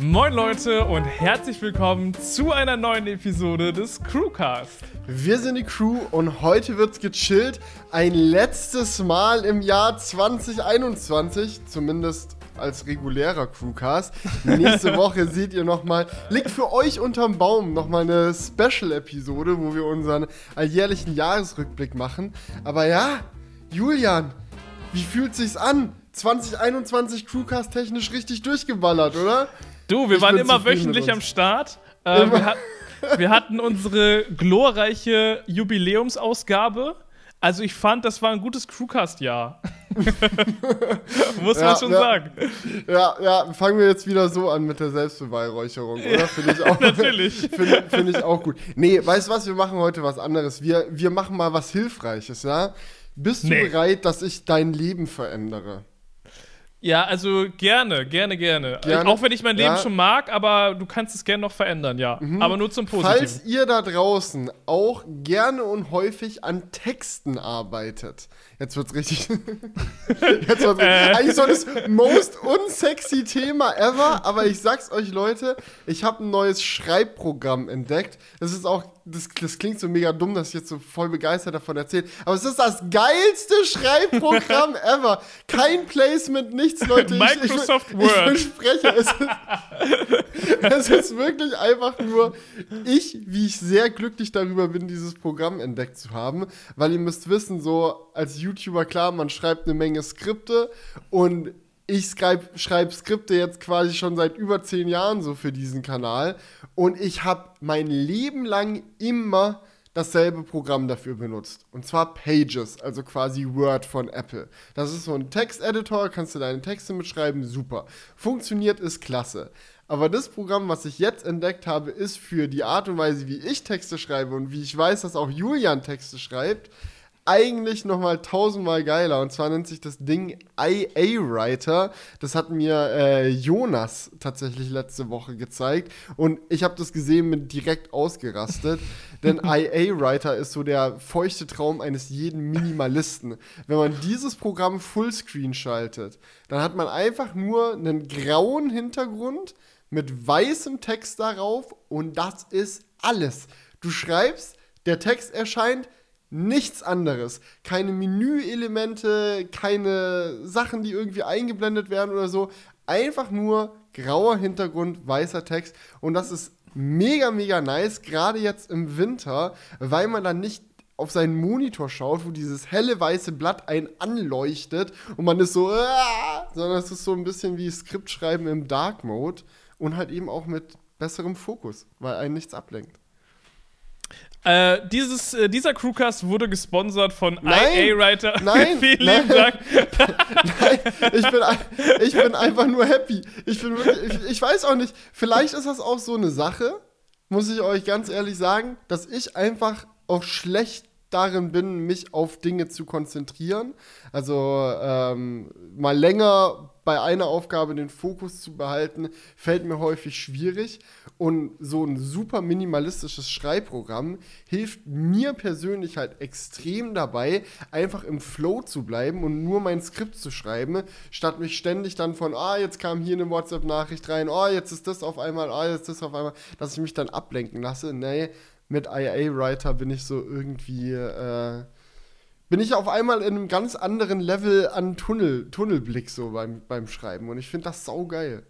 Moin Leute und herzlich willkommen zu einer neuen Episode des Crewcast. Wir sind die Crew und heute wird's gechillt. Ein letztes Mal im Jahr 2021, zumindest als regulärer Crewcast. Nächste Woche seht ihr nochmal, liegt für euch unterm Baum nochmal eine Special-Episode, wo wir unseren alljährlichen Jahresrückblick machen. Aber ja, Julian, wie fühlt sich's an? 2021 Crewcast technisch richtig durchgeballert, oder? Du, wir Ich waren immer wöchentlich am. Start. Äh, wir, hat, wir hatten unsere glorreiche Jubiläumsausgabe. Also ich fand, das war ein gutes Crewcast-Jahr. Muss Ja, man schon ja. sagen. Ja, ja, fangen wir jetzt wieder so an mit der Selbstbeweihräucherung, oder? Finde ich auch. Natürlich. Finde find ich auch gut. Nee, weißt du was? Wir machen heute was anderes. Wir, wir machen mal was Hilfreiches, ja? Bist du Nee. bereit, dass ich dein Leben verändere? Ja, also gerne, gerne, gerne. Gerne? Auch wenn ich mein Leben Ja. schon mag, aber du kannst es gerne noch verändern, ja. Aber nur zum Positiven. Falls ihr da draußen auch gerne und häufig an Texten arbeitet. Jetzt wird's richtig. jetzt wird's Äh. Eigentlich so das most unsexy Thema ever, aber ich sag's euch, Leute, ich habe ein neues Schreibprogramm entdeckt. Das ist auch, das, das klingt so mega dumm, dass ich jetzt so voll begeistert davon erzähle, aber es ist das geilste Schreibprogramm ever. Kein Placement, nichts, Leute. Ich- Microsoft ich, Word. Ich verspreche, es ist es ist wirklich einfach nur ich, wie ich sehr glücklich darüber bin, dieses Programm entdeckt zu haben, weil ihr müsst wissen, so als YouTuber, klar, man schreibt eine Menge Skripte und ich schreibe schreib Skripte jetzt quasi schon seit über zehn Jahren so für diesen Kanal und ich habe mein Leben lang immer dasselbe Programm dafür benutzt. Und zwar Pages, also quasi Word von Apple. Das ist so ein Texteditor, kannst du deine Texte mitschreiben, super. Funktioniert, ist klasse. Aber das Programm, was ich jetzt entdeckt habe, ist für die Art und Weise, wie ich Texte schreibe und wie ich weiß, dass auch Julian Texte schreibt, eigentlich nochmal tausendmal geiler. Und zwar nennt sich das Ding IA Writer. Das hat mir äh, Jonas tatsächlich letzte Woche gezeigt. Und ich habe das gesehen, bin direkt ausgerastet. Denn IA Writer ist so der feuchte Traum eines jeden Minimalisten. Wenn man dieses Programm Fullscreen schaltet, dann hat man einfach nur einen grauen Hintergrund mit weißem Text darauf und das ist alles. Du schreibst, der Text erscheint, nichts anderes. Keine Menüelemente, keine Sachen, die irgendwie eingeblendet werden oder so. Einfach nur grauer Hintergrund, weißer Text und das ist mega, mega nice, gerade jetzt im Winter, weil man dann nicht auf seinen Monitor schaut, wo dieses helle weiße Blatt einen anleuchtet und man ist so, "Ah", sondern es ist so ein bisschen wie Skriptschreiben im Dark Mode und halt eben auch mit besserem Fokus, weil einen nichts ablenkt. Äh, dieses, äh, dieser Crewcast wurde gesponsert von Nein, IA Writer. nein, Vielen nein. Dank. Nein, ich bin, ich bin einfach nur happy. Ich, bin wirklich, ich, ich weiß auch nicht, vielleicht ist das auch so eine Sache, muss ich euch ganz ehrlich sagen, dass ich einfach auch schlecht darin bin, mich auf Dinge zu konzentrieren. Also ähm, mal länger bei einer Aufgabe den Fokus zu behalten, fällt mir häufig schwierig. Und so ein super minimalistisches Schreibprogramm hilft mir persönlich halt extrem dabei, einfach im Flow zu bleiben und nur mein Skript zu schreiben, statt mich ständig dann von, ah, jetzt kam hier eine WhatsApp-Nachricht rein, oh, jetzt ist das auf einmal, ah, jetzt ist das auf einmal, dass ich mich dann ablenken lasse. Nee, mit IA-Writer bin ich so irgendwie, äh, bin ich auf einmal in einem ganz anderen Level an Tunnel, Tunnelblick so beim, beim Schreiben. Und ich finde das saugeil.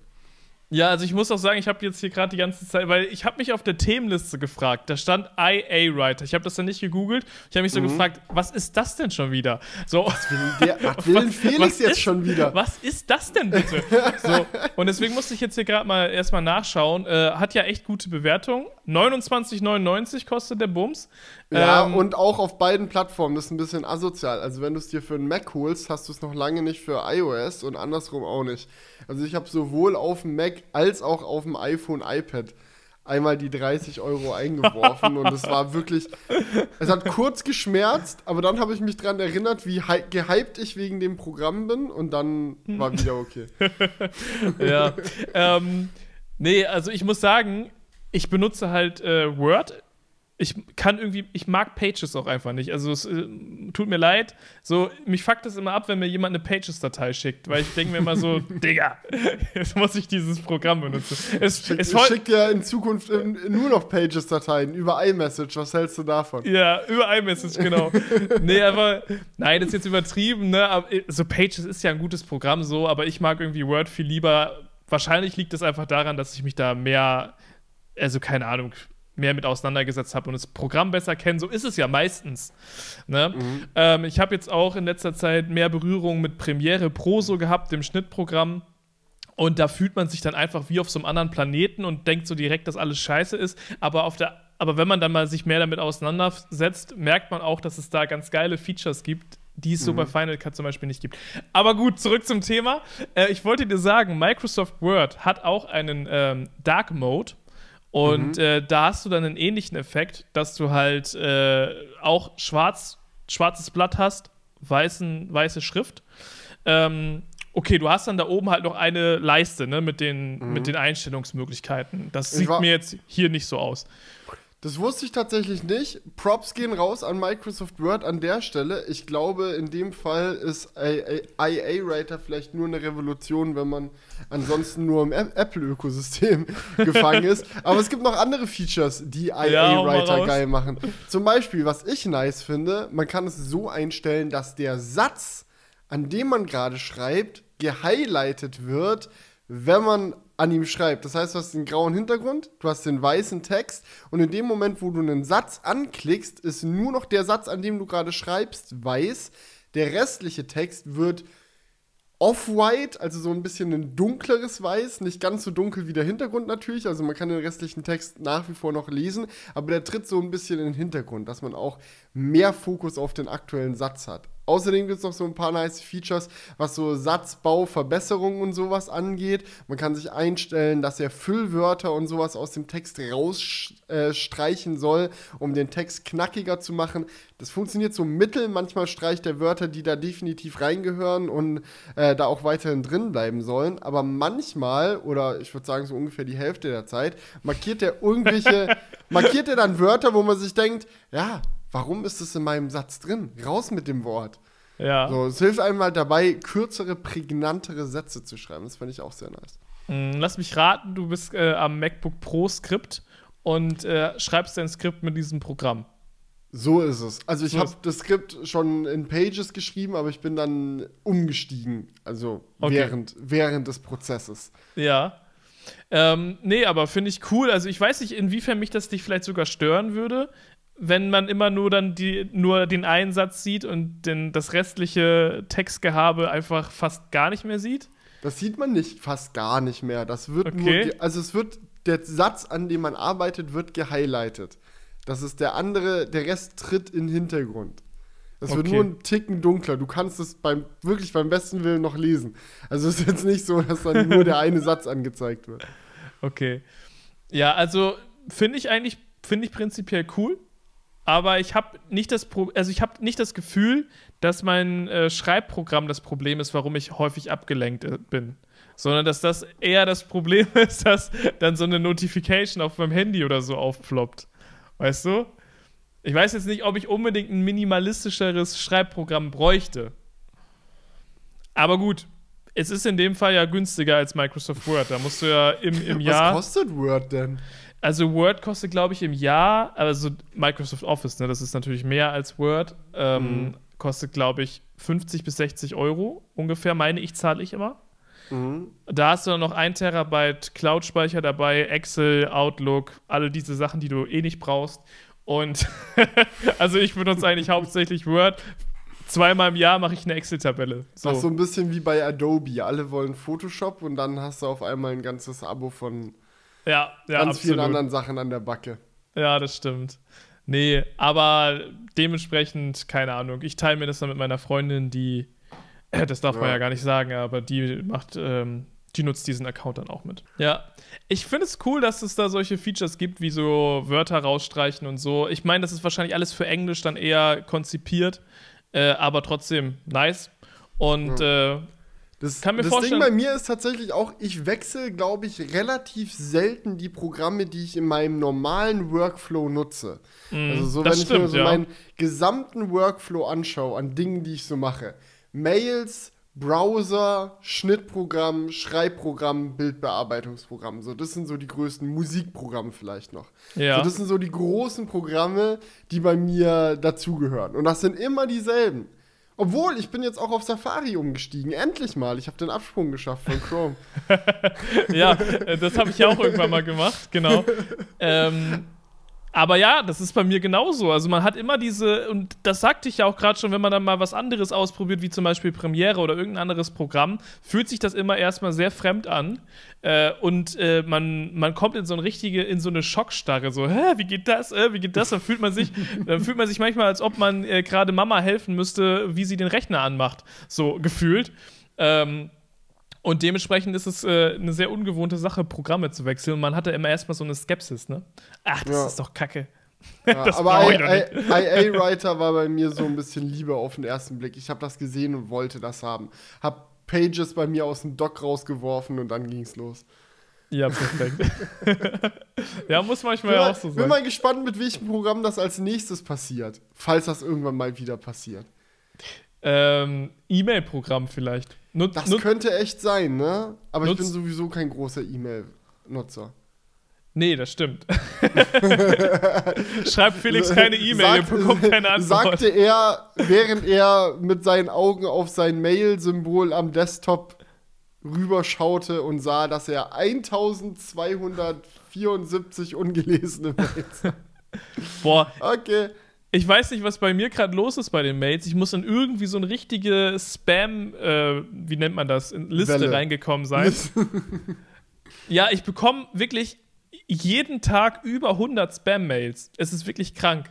Ja, also ich muss auch sagen, ich habe jetzt hier gerade die ganze Zeit, weil ich habe mich auf der Themenliste gefragt, da stand IA Writer. Ich habe das dann nicht gegoogelt. Ich habe mich Mhm. so gefragt, was ist das denn schon wieder? So, Der, was will Felix was jetzt ist- schon wieder? Was ist das denn bitte? so, und deswegen musste ich jetzt hier gerade mal erstmal nachschauen. Äh, hat ja echt gute Bewertungen. 29,99 kostet der Bums. Ja, Ähm, und auch auf beiden Plattformen. Das ist ein bisschen asozial. Also, wenn du es dir für einen Mac holst, hast du es noch lange nicht für iOS und andersrum auch nicht. Also, ich habe sowohl auf dem Mac als auch auf dem iPhone, iPad einmal die 30 Euro eingeworfen und es war wirklich. Es hat kurz geschmerzt, aber dann habe ich mich daran erinnert, wie hy- gehypt ich wegen dem Programm bin und dann war wieder okay. ja. ähm, nee, also ich muss sagen, ich benutze halt äh, Word ich kann irgendwie, ich mag Pages auch einfach nicht. Also es äh, tut mir leid. So, mich fuckt es immer ab, wenn mir jemand eine Pages-Datei schickt, weil ich denke mir immer so, Digga, jetzt muss ich dieses Programm benutzen. Es, Schick, es ich schick dir in Zukunft in, in nur noch Pages-Dateien über iMessage. Was hältst du davon? Ja, über iMessage, genau. nee, aber, nein, das ist jetzt übertrieben, ne? Aber, äh, so Pages ist ja ein gutes Programm so, aber ich mag irgendwie Word viel lieber. Wahrscheinlich liegt es einfach daran, dass ich mich da mehr, also keine Ahnung, mehr mit auseinandergesetzt habe und das Programm besser kenne. So ist es ja meistens. Ne? Mhm. Ähm, ich habe jetzt auch in letzter Zeit mehr Berührung mit Premiere Pro so gehabt, dem Schnittprogramm. Und da fühlt man sich dann einfach wie auf so einem anderen Planeten und denkt so direkt, dass alles scheiße ist. Aber auf der aber wenn man dann mal sich mehr damit auseinandersetzt, merkt man auch, dass es da ganz geile Features gibt, die es mhm. so bei Final Cut zum Beispiel nicht gibt. Aber gut, zurück zum Thema. Äh, ich wollte dir sagen, Microsoft Word hat auch einen ähm, Dark Mode. Und mhm. äh, da hast du dann einen ähnlichen Effekt, dass du halt äh, auch schwarz, schwarzes Blatt hast, weißen, weiße Schrift. Ähm, okay, du hast dann da oben halt noch eine Leiste ne, mit, den, mhm. mit den Einstellungsmöglichkeiten. Das sieht mir jetzt hier nicht so aus. Das wusste ich tatsächlich nicht. Props gehen raus an Microsoft Word an der Stelle. Ich glaube, in dem Fall ist IA-Writer vielleicht nur eine Revolution, wenn man ansonsten nur im Apple-Ökosystem gefangen ist. Aber es gibt noch andere Features, die IA-Writer ja, geil machen. Zum Beispiel, was ich nice finde, man kann es so einstellen, dass der Satz, an dem man gerade schreibt, gehighlightet wird, wenn man an ihm schreibt. Das heißt, du hast den grauen Hintergrund, du hast den weißen Text und in dem Moment, wo du einen Satz anklickst, ist nur noch der Satz, an dem du gerade schreibst, weiß. Der restliche Text wird off-white, also so ein bisschen ein dunkleres Weiß, nicht ganz so dunkel wie der Hintergrund natürlich, also man kann den restlichen Text nach wie vor noch lesen, aber der tritt so ein bisschen in den Hintergrund, dass man auch mehr Fokus auf den aktuellen Satz hat. Außerdem gibt es noch so ein paar nice Features, was so Satzbau, Verbesserungen und sowas angeht. Man kann sich einstellen, dass er Füllwörter und sowas aus dem Text rausstreichen äh, soll, um den Text knackiger zu machen. Das funktioniert so mittel. Manchmal streicht er Wörter, die da definitiv reingehören und äh, da auch weiterhin drin bleiben sollen. Aber manchmal, oder ich würde sagen so ungefähr die Hälfte der Zeit, markiert er irgendwelche, markiert er dann Wörter, wo man sich denkt, ja, warum ist es in meinem Satz drin? Raus mit dem Wort. Ja. So, es hilft einem halt dabei, kürzere, prägnantere Sätze zu schreiben. Das finde ich auch sehr nice. Mm, lass mich raten, du bist äh, am MacBook Pro Skript und äh, schreibst dein Skript mit diesem Programm. So ist es. Also ich so habe das Skript schon in Pages geschrieben, aber ich bin dann umgestiegen, also okay. während, während des Prozesses. Ja. Ähm, nee, aber finde ich cool. Also ich weiß nicht, inwiefern mich das dich vielleicht sogar stören würde wenn man immer nur dann die, nur den einen Satz sieht und den, das restliche Textgehabe einfach fast gar nicht mehr sieht? Das sieht man nicht fast gar nicht mehr. Das wird okay. nur, also es wird, der Satz, an dem man arbeitet, wird gehighlightet. Das ist der andere, der Rest tritt in den Hintergrund. Es okay. wird nur ein Ticken dunkler. Du kannst es beim, wirklich beim besten Willen noch lesen. Also es ist jetzt nicht so, dass dann nur der eine Satz angezeigt wird. Okay. Ja, also finde ich eigentlich, finde ich prinzipiell cool aber ich habe nicht das Pro also ich habe nicht das Gefühl, dass mein äh, Schreibprogramm das Problem ist, warum ich häufig abgelenkt äh, bin, sondern dass das eher das Problem ist, dass dann so eine Notification auf meinem Handy oder so aufploppt. Weißt du? Ich weiß jetzt nicht, ob ich unbedingt ein minimalistischeres Schreibprogramm bräuchte. Aber gut, es ist in dem Fall ja günstiger als Microsoft Word. Da musst du ja im, im Jahr. Was kostet Word denn? Also Word kostet, glaube ich, im Jahr, also Microsoft Office, ne, das ist natürlich mehr als Word, ähm, mhm. kostet, glaube ich, 50 bis 60 Euro ungefähr, meine ich, zahle ich immer. Mhm. Da hast du dann noch ein Terabyte Cloud-Speicher dabei, Excel, Outlook, alle diese Sachen, die du eh nicht brauchst. Und also ich benutze eigentlich hauptsächlich Word. Zweimal im Jahr mache ich eine Excel-Tabelle. So. Ach, so ein bisschen wie bei Adobe. Alle wollen Photoshop und dann hast du auf einmal ein ganzes Abo von ja, ja, ganz absolut. vielen anderen Sachen an der Backe. Ja, das stimmt. Nee, aber dementsprechend, keine Ahnung. Ich teile mir das dann mit meiner Freundin, die, äh, das darf ja. man ja gar nicht sagen, aber die macht, ähm, die nutzt diesen Account dann auch mit. Ja. Ich finde es cool, dass es da solche Features gibt, wie so Wörter rausstreichen und so. Ich meine, das ist wahrscheinlich alles für Englisch dann eher konzipiert, äh, aber trotzdem nice. Und ja. äh, Das, Kann mir das vorstellen- Ding bei mir ist tatsächlich auch, ich wechsle, glaube ich, relativ selten die Programme, die ich in meinem normalen Workflow nutze. also so, Mm, wenn ich mir stimmt, so ja. meinen gesamten Workflow anschaue an Dingen, die ich so mache. Mails, Browser, Schnittprogramm, Schreibprogramm, Bildbearbeitungsprogramm. So, das sind so die größten Musikprogramme vielleicht noch. Ja. So, das sind so die großen Programme, die bei mir dazugehören. Und das sind immer dieselben. Obwohl, ich bin jetzt auch auf Safari umgestiegen. Endlich mal. Ich habe den Absprung geschafft von Chrome. ja, äh, das habe ich ja auch irgendwann mal gemacht, genau. Ähm, aber ja, das ist bei mir genauso. Also man hat immer diese, und das sagte ich ja auch gerade schon, wenn man dann mal was anderes ausprobiert, wie zum Beispiel Premiere oder irgendein anderes Programm, fühlt sich das immer erstmal sehr fremd an. Äh, und äh, man, man kommt in so eine richtige, in so eine Schockstarre, so, hä, wie geht das? Äh, wie geht das? Dann fühlt man sich, dann fühlt man sich manchmal, als ob man äh, gerade Mama helfen müsste, wie sie den Rechner anmacht. So gefühlt. Ähm, und dementsprechend ist es äh, eine sehr ungewohnte Sache, Programme zu wechseln. Und man hatte immer erstmal so eine Skepsis, ne? Ach, das Ja. ist doch kacke. Ja, Das aber IA-Writer war bei mir so ein bisschen Liebe auf den ersten Blick. Ich habe das gesehen und wollte das haben. Hab Pages bei mir aus dem Dock rausgeworfen und dann ging's los. Ja, perfekt. ja, muss manchmal Bin ja auch so bin sein. mal gespannt, mit welchem Programm das als nächstes passiert. Falls das irgendwann mal wieder passiert. Ähm, E-Mail-Programm vielleicht. Nut, Das nut, könnte echt sein, ne? Aber ich Nutz- bin sowieso kein großer E-Mail-Nutzer. nee, das stimmt. Schreibt Felix keine E-Mail, ihr bekommt keine Antwort. Sagte er, während er mit seinen Augen auf sein Mail-Symbol am Desktop rüberschaute und sah, dass er 1274 ungelesene Mails hat. Boah, Okay. Ich weiß nicht, was bei mir gerade los ist bei den Mails. Ich muss in irgendwie so eine richtige Spam, äh, wie nennt man das, in Liste Welle. reingekommen sein. Ja, ich bekomme wirklich jeden Tag über 100 Spam-Mails. Es ist wirklich krank.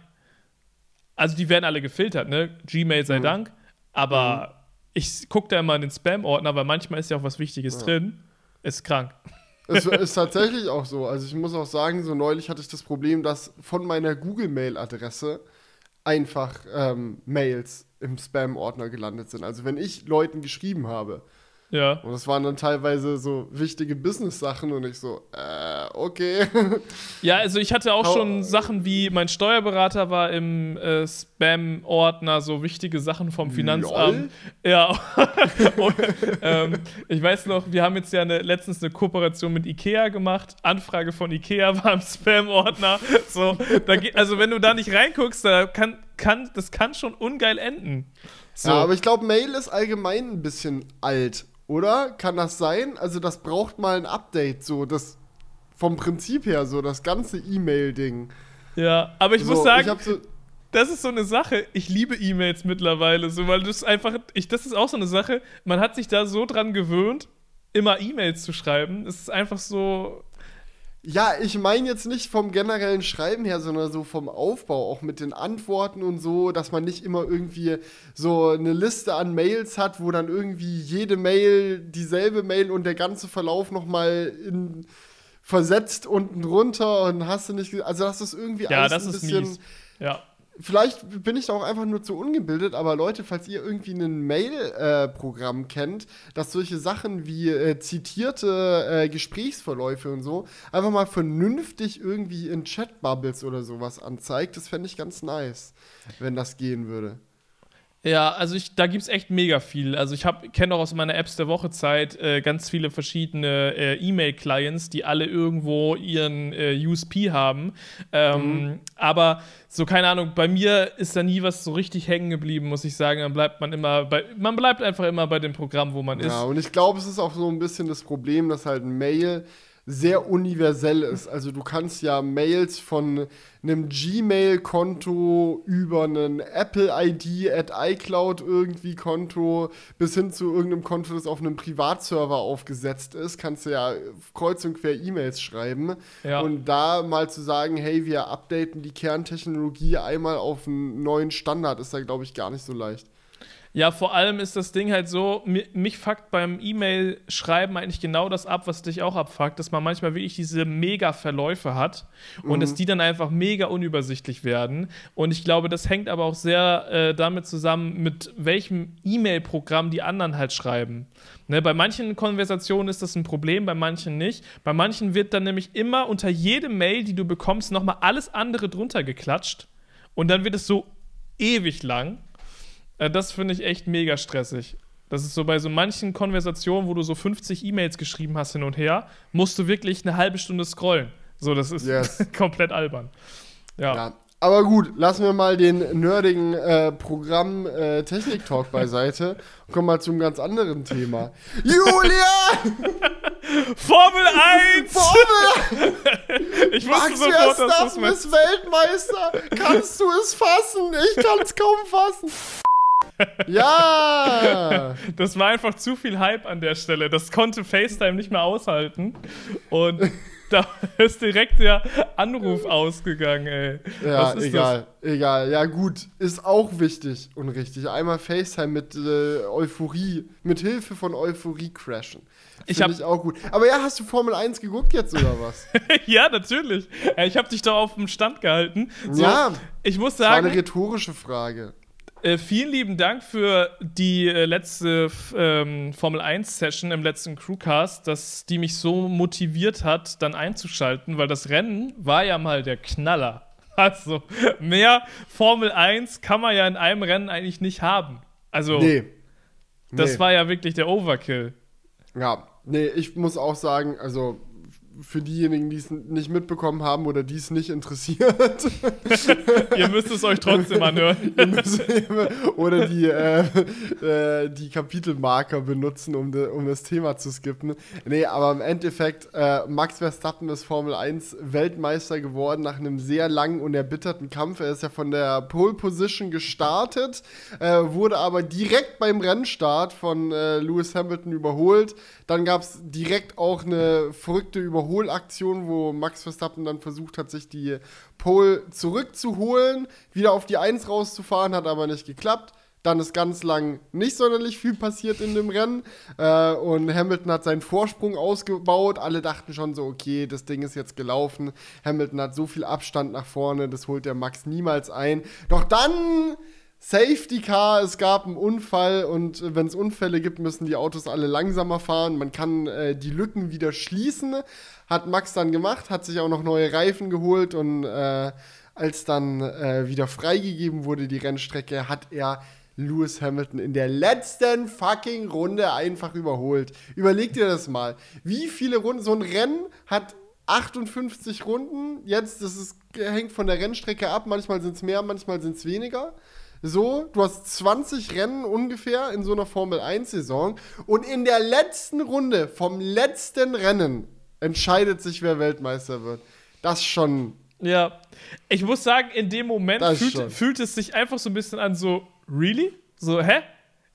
Also die werden alle gefiltert, ne? Gmail sei Mhm. Dank. Aber ich gucke da immer in den Spam-Ordner, weil manchmal ist ja auch was Wichtiges Ja. drin. Ist krank. Es ist tatsächlich auch so. Also ich muss auch sagen, so neulich hatte ich das Problem, dass von meiner Google-Mail-Adresse einfach ähm, Mails im Spam-Ordner gelandet sind. Also wenn ich Leuten geschrieben habe Ja. und das waren dann teilweise so wichtige Business-Sachen und ich so, äh, okay. Ja, also ich hatte auch schon Sachen wie, mein Steuerberater war im äh, Spam-Ordner, so wichtige Sachen vom Finanzamt. Ja. und, ähm, ich weiß noch, wir haben jetzt ja eine, letztens eine Kooperation mit Ikea gemacht. Anfrage von Ikea war im Spam-Ordner. So, da geht, also wenn du da nicht reinguckst, da kann, kann, das kann schon ungeil enden. So. Ja, aber ich glaube, Mail ist allgemein ein bisschen alt, oder? Kann das sein? Also das braucht mal ein Update, so das vom Prinzip her, so das ganze E-Mail-Ding. ja, aber ich so, muss sagen, ich so, das ist so eine Sache. Ich liebe E-Mails mittlerweile, so, weil das einfach, ich, das ist auch so eine Sache. Man hat sich da so dran gewöhnt, immer E-Mails zu schreiben. Es ist einfach so. Ja, ich meine jetzt nicht vom generellen Schreiben her, sondern so vom Aufbau, auch mit den Antworten und so, dass man nicht immer irgendwie so eine Liste an Mails hat, wo dann irgendwie jede Mail dieselbe Mail und der ganze Verlauf nochmal in versetzt unten drunter und hast du nicht, also das ist irgendwie Ja, alles das ein bisschen, mies. Ja. Vielleicht bin ich da auch einfach nur zu ungebildet, aber Leute, falls ihr irgendwie ein Mail-Programm kennt, das solche Sachen wie äh, zitierte äh, Gesprächsverläufe und so einfach mal vernünftig irgendwie in Chat-Bubbles oder sowas anzeigt, das fände ich ganz nice, wenn das gehen würde. Ja, also ich, da gibt es echt mega viel. Also ich kenne auch aus meiner Apps der Woche Zeit äh, ganz viele verschiedene äh, E-Mail-Clients, die alle irgendwo ihren äh, USP haben. Ähm, Aber so, keine Ahnung, bei mir ist da nie was so richtig hängen geblieben, muss ich sagen. Dann bleibt man immer bei, man bleibt einfach immer bei dem Programm, wo man ist. Ja, und ich glaube, es ist auch so ein bisschen das Problem, dass halt ein Mail sehr universell ist. Also du kannst ja Mails von einem Gmail-Konto über einen Apple-ID at iCloud irgendwie Konto bis hin zu irgendeinem Konto, das auf einem Privatserver aufgesetzt ist, kannst du ja kreuz und quer E-Mails schreiben. Ja. Und da mal zu sagen, hey, wir updaten die Kerntechnologie einmal auf einen neuen Standard, ist da, glaube ich, gar nicht so leicht. Ja, vor allem ist das Ding halt so, mich fuckt beim E-Mail-Schreiben eigentlich genau das ab, was dich auch abfuckt, dass man manchmal wirklich diese mega Verläufe hat und mhm. dass die dann einfach mega unübersichtlich werden. Und ich glaube, das hängt aber auch sehr äh, damit zusammen, mit welchem E-Mail-Programm die anderen halt schreiben. Ne, bei manchen Konversationen ist das ein Problem, bei manchen nicht. Bei manchen wird dann nämlich immer unter jedem Mail, die du bekommst, nochmal alles andere drunter geklatscht. Und dann wird es so ewig lang. Äh, das finde ich echt mega stressig. Das ist so bei so manchen Konversationen, wo du so 50 E-Mails geschrieben hast hin und her, musst du wirklich eine halbe Stunde scrollen. So, das ist yes. komplett albern. Ja. ja. Aber gut, lassen wir mal den nerdigen äh, Programm äh, beiseite und kommen mal zu einem ganz anderen Thema. Julia! Formel 1! Formel! ich wusste Max sofort, dass du ist Weltmeister! Kannst du es fassen? Ich kann es kaum fassen! Ja! Das war einfach zu viel Hype an der Stelle. Das konnte FaceTime nicht mehr aushalten. Und da ist direkt der Anruf ausgegangen, ey. Ja, egal, das? egal. Ja, gut, ist auch wichtig und richtig. Einmal FaceTime mit äh, Euphorie, mit Hilfe von Euphorie crashen. Ich habe ich auch gut. Aber ja, hast du Formel 1 geguckt jetzt oder was? ja, natürlich. Ich habe dich doch auf dem Stand gehalten. So, ja. Ich muss sagen. Das war eine rhetorische Frage. Äh, vielen lieben Dank für die äh, letzte ähm, Formel 1 Session im letzten Crewcast, dass die mich so motiviert hat, dann einzuschalten, weil das Rennen war ja mal der Knaller. Also, mehr Formel 1 kann man ja in einem Rennen eigentlich nicht haben. Also, nee. das nee. war ja wirklich der Overkill. Ja, nee, ich muss auch sagen, also für diejenigen, die es nicht mitbekommen haben oder die es nicht interessiert. Ihr müsst es euch trotzdem anhören. oder die, äh, äh, die Kapitelmarker benutzen, um, de, um das Thema zu skippen. Nee, aber im Endeffekt, äh, Max Verstappen ist Formel 1 Weltmeister geworden nach einem sehr langen und erbitterten Kampf. Er ist ja von der Pole Position gestartet, äh, wurde aber direkt beim Rennstart von äh, Lewis Hamilton überholt. Dann gab es direkt auch eine verrückte Überholaktion, wo Max Verstappen dann versucht hat, sich die Pole zurückzuholen, wieder auf die 1 rauszufahren, hat aber nicht geklappt. Dann ist ganz lang nicht sonderlich viel passiert in dem Rennen. Äh, und Hamilton hat seinen Vorsprung ausgebaut. Alle dachten schon so, okay, das Ding ist jetzt gelaufen. Hamilton hat so viel Abstand nach vorne, das holt der Max niemals ein. Doch dann Safety Car, es gab einen Unfall und wenn es Unfälle gibt, müssen die Autos alle langsamer fahren. Man kann äh, die Lücken wieder schließen. Hat Max dann gemacht, hat sich auch noch neue Reifen geholt und äh, als dann äh, wieder freigegeben wurde, die Rennstrecke, hat er Lewis Hamilton in der letzten fucking Runde einfach überholt. Überleg dir das mal. Wie viele Runden, so ein Rennen hat 58 Runden. Jetzt, das ist, hängt von der Rennstrecke ab. Manchmal sind es mehr, manchmal sind es weniger. So, du hast 20 Rennen ungefähr in so einer Formel 1-Saison und in der letzten Runde vom letzten Rennen entscheidet sich, wer Weltmeister wird. Das schon. Ja, ich muss sagen, in dem Moment fühlt, fühlt es sich einfach so ein bisschen an, so, really? So, hä?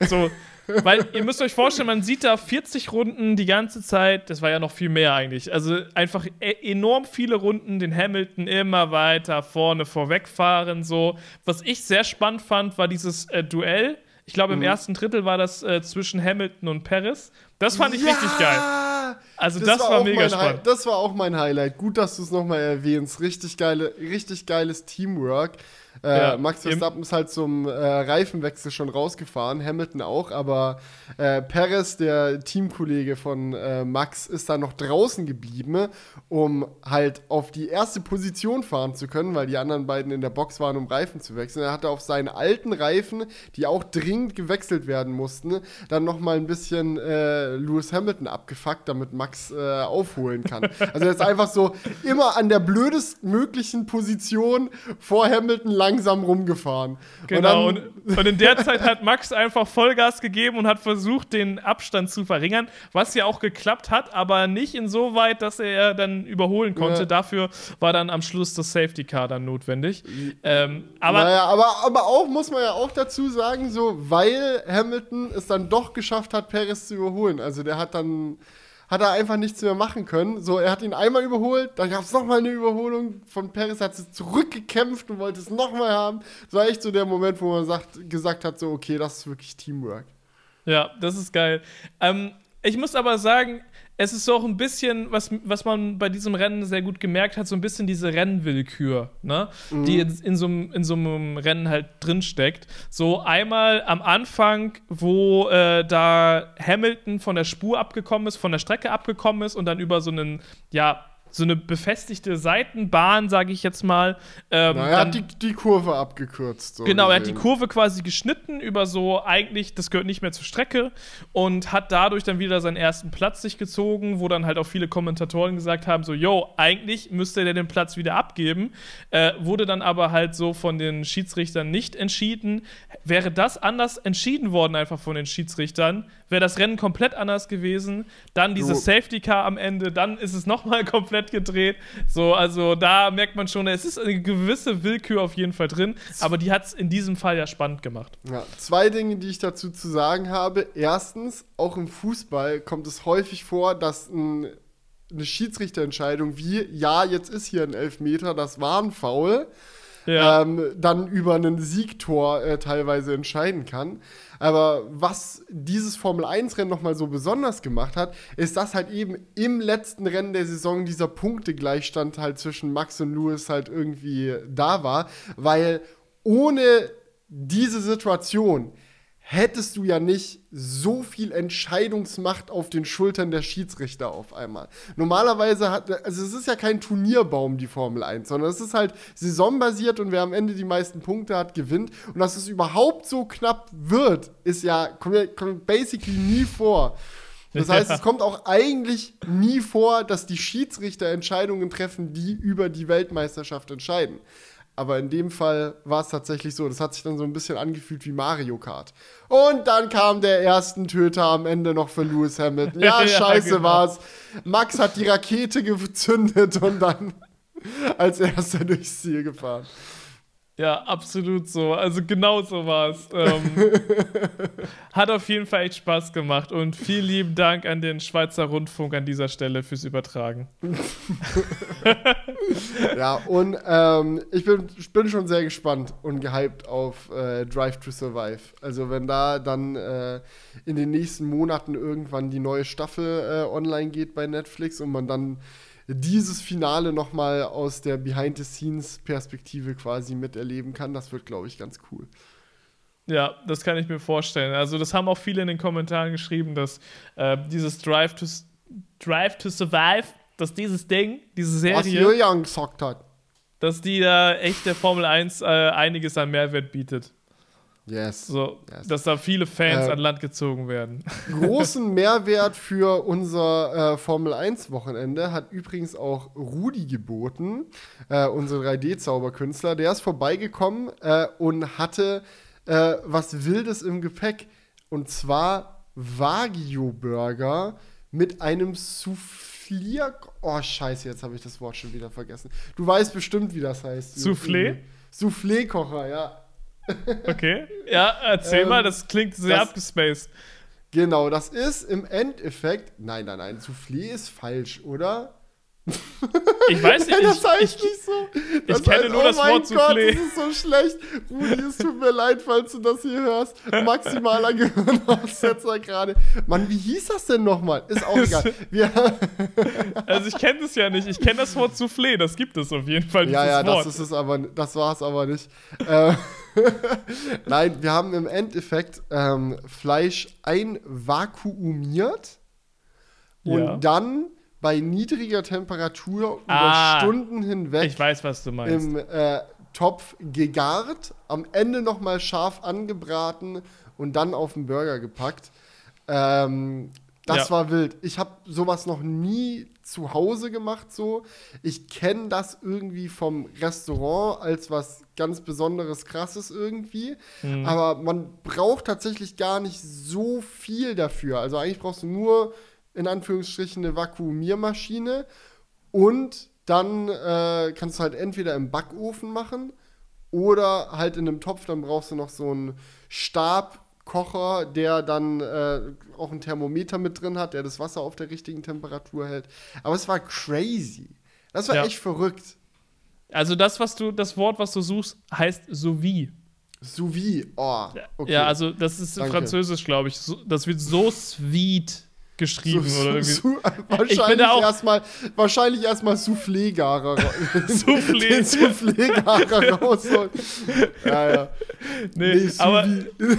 So, weil ihr müsst euch vorstellen, man sieht da 40 Runden die ganze Zeit. Das war ja noch viel mehr eigentlich. Also einfach e enorm viele Runden, den Hamilton immer weiter vorne vorwegfahren. So. Was ich sehr spannend fand, war dieses äh, Duell. Ich glaube, im mhm. ersten Drittel war das äh, zwischen Hamilton und Paris. Das fand ich ja! richtig geil. Also das, das war, war mega spannend. das war auch mein Highlight. Gut, dass du es nochmal erwähnst. Richtig geile, richtig geiles Teamwork. Äh, Max Verstappen ist halt zum äh, Reifenwechsel schon rausgefahren, Hamilton auch, aber äh, Perez, der Teamkollege von äh, Max, ist da noch draußen geblieben, um halt auf die erste Position fahren zu können, weil die anderen beiden in der Box waren, um Reifen zu wechseln. Er hatte auf seinen alten Reifen, die auch dringend gewechselt werden mussten, dann noch mal ein bisschen äh, Lewis Hamilton abgefuckt, damit Max äh, aufholen kann. also er ist einfach so immer an der blödestmöglichen Position vor Hamilton langsam rumgefahren. Genau, und, und, und, in der Zeit hat Max einfach Vollgas gegeben und hat versucht, den Abstand zu verringern, was ja auch geklappt hat, aber nicht insoweit, dass er dann überholen konnte. Ja. Dafür war dann am Schluss das Safety Car dann notwendig. Ähm, aber, naja, aber, aber auch, muss man ja auch dazu sagen, so, weil Hamilton es dann doch geschafft hat, Perez zu überholen. Also der hat dann hat er einfach nichts mehr machen können. So, er hat ihn einmal überholt, dann gab es nochmal eine Überholung von Perez, hat sich zurückgekämpft und wollte es nochmal haben. Das war echt so der Moment, wo man sagt, gesagt hat, so, okay, das ist wirklich Teamwork. Ja, das ist geil. Ähm, ich muss aber sagen, es ist so auch ein bisschen, was, was man bei diesem Rennen sehr gut gemerkt hat, so ein bisschen diese Rennwillkür, ne? Mhm. die in, in, so, in so einem Rennen halt drinsteckt. So einmal am Anfang, wo äh, da Hamilton von der Spur abgekommen ist, von der Strecke abgekommen ist und dann über so einen, ja, so eine befestigte Seitenbahn, sage ich jetzt mal. Ähm, Na, er hat die, die Kurve abgekürzt. So genau, gesehen. er hat die Kurve quasi geschnitten über so, eigentlich, das gehört nicht mehr zur Strecke und hat dadurch dann wieder seinen ersten Platz sich gezogen, wo dann halt auch viele Kommentatoren gesagt haben, so, yo, eigentlich müsste der den Platz wieder abgeben. Äh, wurde dann aber halt so von den Schiedsrichtern nicht entschieden. Wäre das anders entschieden worden einfach von den Schiedsrichtern, wäre das Rennen komplett anders gewesen. Dann dieses Safety Car am Ende, dann ist es nochmal komplett gedreht. So, also da merkt man schon, es ist eine gewisse Willkür auf jeden Fall drin, aber die hat es in diesem Fall ja spannend gemacht. Ja, zwei Dinge, die ich dazu zu sagen habe. Erstens, auch im Fußball kommt es häufig vor, dass ein, eine Schiedsrichterentscheidung wie, ja, jetzt ist hier ein Elfmeter, das war ein Foul, ja. ähm, dann über ein Siegtor äh, teilweise entscheiden kann. Aber was dieses Formel-1-Rennen nochmal so besonders gemacht hat, ist, dass halt eben im letzten Rennen der Saison dieser Punktegleichstand halt zwischen Max und Lewis halt irgendwie da war, weil ohne diese Situation hättest du ja nicht so viel Entscheidungsmacht auf den Schultern der Schiedsrichter auf einmal. Normalerweise hat, also es ist ja kein Turnierbaum, die Formel 1, sondern es ist halt saisonbasiert und wer am Ende die meisten Punkte hat, gewinnt. Und dass es überhaupt so knapp wird, ist ja, kommt, basically nie vor. Das heißt, es kommt auch eigentlich nie vor, dass die Schiedsrichter Entscheidungen treffen, die über die Weltmeisterschaft entscheiden. Aber in dem Fall war es tatsächlich so. Das hat sich dann so ein bisschen angefühlt wie Mario Kart. Und dann kam der ersten Töter am Ende noch für Lewis Hamilton. Ja, ja scheiße genau. war's. Max hat die Rakete gezündet und dann als erster durchs Ziel gefahren. Ja, absolut so. Also genau so war es. Ähm, hat auf jeden Fall echt Spaß gemacht und vielen lieben Dank an den Schweizer Rundfunk an dieser Stelle fürs Übertragen. ja, und ähm, ich, bin, bin schon sehr gespannt und gehypt auf äh, Drive to Survive. Also wenn da dann äh, in den nächsten Monaten irgendwann die neue Staffel äh, online geht bei Netflix und man dann dieses Finale noch mal aus der Behind-the-Scenes-Perspektive quasi miterleben kann. Das wird, glaube ich, ganz cool. Ja, das kann ich mir vorstellen. Also das haben auch viele in den Kommentaren geschrieben, dass äh, dieses Drive to, Drive to Survive, dass dieses Ding, diese Serie, was Julian gesagt hat, dass die da echt der Formel 1 äh, einiges an Mehrwert bietet. Yes. So, yes. dass da viele Fans äh, an Land gezogen werden. Großen Mehrwert für unser äh, Formel 1 Wochenende hat übrigens auch Rudi geboten, äh, unser 3D-Zauberkünstler. Der ist vorbeigekommen äh, und hatte äh, was Wildes im Gepäck. Und zwar Wagyu-Burger mit einem Soufflier. Oh, Scheiße, jetzt habe ich das Wort schon wieder vergessen. Du weißt bestimmt, wie das heißt. Soufflé? Soufflé-Kocher, ja. Okay. Ja, erzähl ähm, mal, das klingt sehr das, abgespaced. Genau, das ist im Endeffekt. Nein, nein, nein, Soufflé ist falsch, oder? Ich weiß nicht. das heißt ich, nicht so. Das ich kenne heißt, nur oh das Wort Soufflé. Das ist so schlecht. Rudi, es tut mir leid, falls du das hier hörst. Maximaler Gehirnaussetzer gerade. Mann, wie hieß das denn nochmal? Ist auch egal. Wir also ich kenne das ja nicht. Ich kenne das Wort Soufflé. Das gibt es auf jeden Fall. Ja, ja, Wort. das ist es aber. Das war es aber nicht. Äh, Nein, wir haben im Endeffekt ähm, Fleisch einvakuumiert und ja. dann bei niedriger Temperatur ah, über Stunden hinweg ich weiß, was du meinst. im äh, Topf gegart, am Ende nochmal scharf angebraten und dann auf den Burger gepackt. Ähm, das ja. war wild. Ich habe sowas noch nie zu Hause gemacht so. Ich kenne das irgendwie vom Restaurant als was ganz Besonderes, Krasses irgendwie. Mhm. Aber man braucht tatsächlich gar nicht so viel dafür. Also eigentlich brauchst du nur in Anführungsstrichen eine Vakuumiermaschine und dann äh, kannst du halt entweder im Backofen machen oder halt in einem Topf. Dann brauchst du noch so einen Stab Kocher, der dann äh, auch ein Thermometer mit drin hat, der das Wasser auf der richtigen Temperatur hält. Aber es war crazy. Das war Ja. echt verrückt. Also das, was du, das Wort, was du suchst, heißt sous vide. Sous vide. Oh, okay. Ja, also das ist Danke. Französisch, glaube ich. Das wird so sweet geschrieben So- oder irgendwie. bin wahrscheinlich erstmal wahrscheinlich erstmal Soufflé-Garer. Soufflé. Den Soufflé-Garer rausholen. Ja, ja. Nee, Nee, aber vide.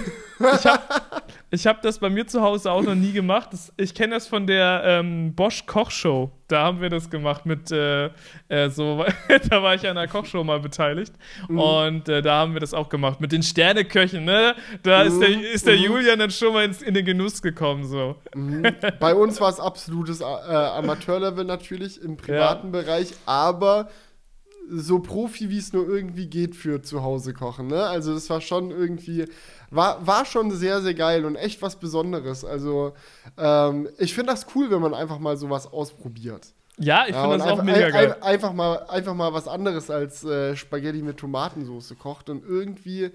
Ich habe das bei mir zu Hause auch noch nie gemacht. Das, ich kenne das von der ähm, Bosch Kochshow. Da haben wir das gemacht mit äh, äh, so, da war ich an einer Kochshow mal beteiligt Mhm. und äh, da haben wir das auch gemacht mit den Sterneköchen. Ne? Da ist der, Mhm, ist der mhm. Julian dann schon mal ins, in den Genuss gekommen so. Bei uns war es absolutes äh, Amateurlevel natürlich im privaten Bereich, aber so Profi, wie es nur irgendwie geht für zu Hause kochen. Ne? Also das war schon irgendwie, war, war schon sehr, sehr geil und echt was Besonderes. Also ähm, ich finde das cool, wenn man einfach mal sowas ausprobiert. Ja, ich Ja, finde das auch einfach, mega ein, geil. ein, einfach, mal, einfach mal was anderes als äh, Spaghetti mit Tomatensauce kocht und irgendwie,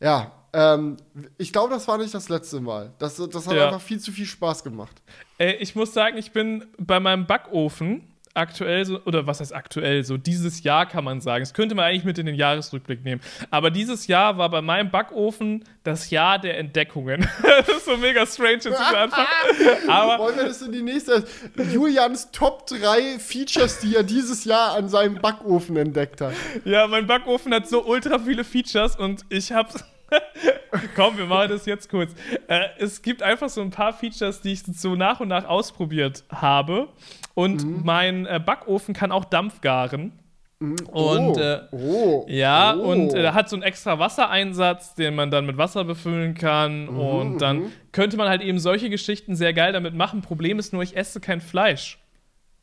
ja, ähm, ich glaube, das war nicht das letzte Mal. Das, das hat Ja. einfach viel zu viel Spaß gemacht. Äh, ich muss sagen, ich bin bei meinem Backofen aktuell so, oder was heißt aktuell, so dieses Jahr kann man sagen. Das könnte man eigentlich mit in den Jahresrückblick nehmen. Aber dieses Jahr war bei meinem Backofen das Jahr der Entdeckungen. das ist so mega strange jetzt Anfang. Aber Wollen wir das in die nächste? Julians Top 3 Features, die er dieses Jahr an seinem Backofen entdeckt hat. ja, mein Backofen hat so ultra viele Features und ich hab's. Komm, wir machen das jetzt kurz. Äh, es gibt einfach so ein paar Features, die ich so nach und nach ausprobiert habe. Und mein äh, Backofen kann auch Dampf garen. Und oh, äh, oh, Ja, oh. und äh, hat so einen extra Wassereinsatz, den man dann mit Wasser befüllen kann. Mhm, und dann könnte man halt eben solche Geschichten sehr geil damit machen. Problem ist nur, ich esse kein Fleisch.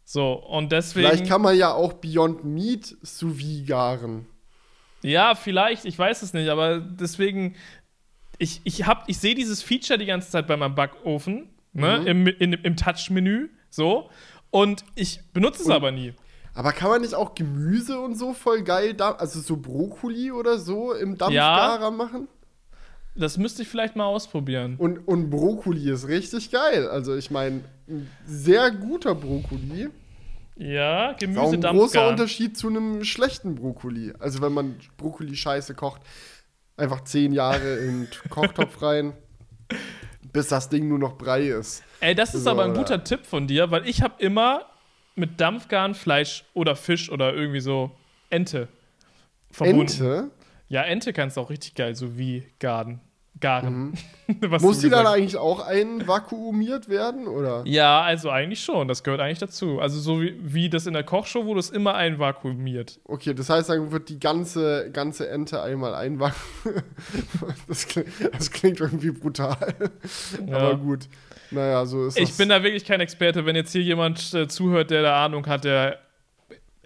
So, und deswegen. Vielleicht kann man ja auch Beyond Meat sous vide garen. ja, vielleicht, ich weiß es nicht, aber deswegen. Ich, ich, hab- ich sehe dieses Feature die ganze Zeit bei meinem Backofen, ne, Mhm. im, in, im Touch-Menü, so. Und ich benutze es aber nie. Aber kann man nicht auch Gemüse und so voll geil, also so Brokkoli oder so im Dampfgarer machen? Das müsste ich vielleicht mal ausprobieren. Und, und Brokkoli ist richtig geil. Also ich meine, ein sehr guter Brokkoli. Ja, Ist auch Gemüse ein großer. Unterschied zu einem schlechten Brokkoli. Also wenn man Brokkoli scheiße kocht, einfach zehn Jahre in den Kochtopf rein, bis das Ding nur noch Brei ist. Ey, das ist So, aber ein oder? guter Tipp von dir, weil ich habe immer mit Dampfgarn Fleisch oder Fisch oder irgendwie so Ente verbunden. Ente, Ja, Ente kannst du auch richtig geil, so wie Garden. Garen. Was muss die dann eigentlich auch einvakuumiert werden, oder? Ja, also eigentlich schon. Das gehört eigentlich dazu. Also so wie, wie das in der Kochshow wurde es immer einvakuumiert. Okay, das heißt, dann wird die ganze, ganze Ente einmal einwachen. das, klingt, das klingt irgendwie brutal. Ja. Aber gut. Naja, so ist das. Ich bin da wirklich kein Experte. Wenn jetzt hier jemand äh, zuhört, der da Ahnung hat, der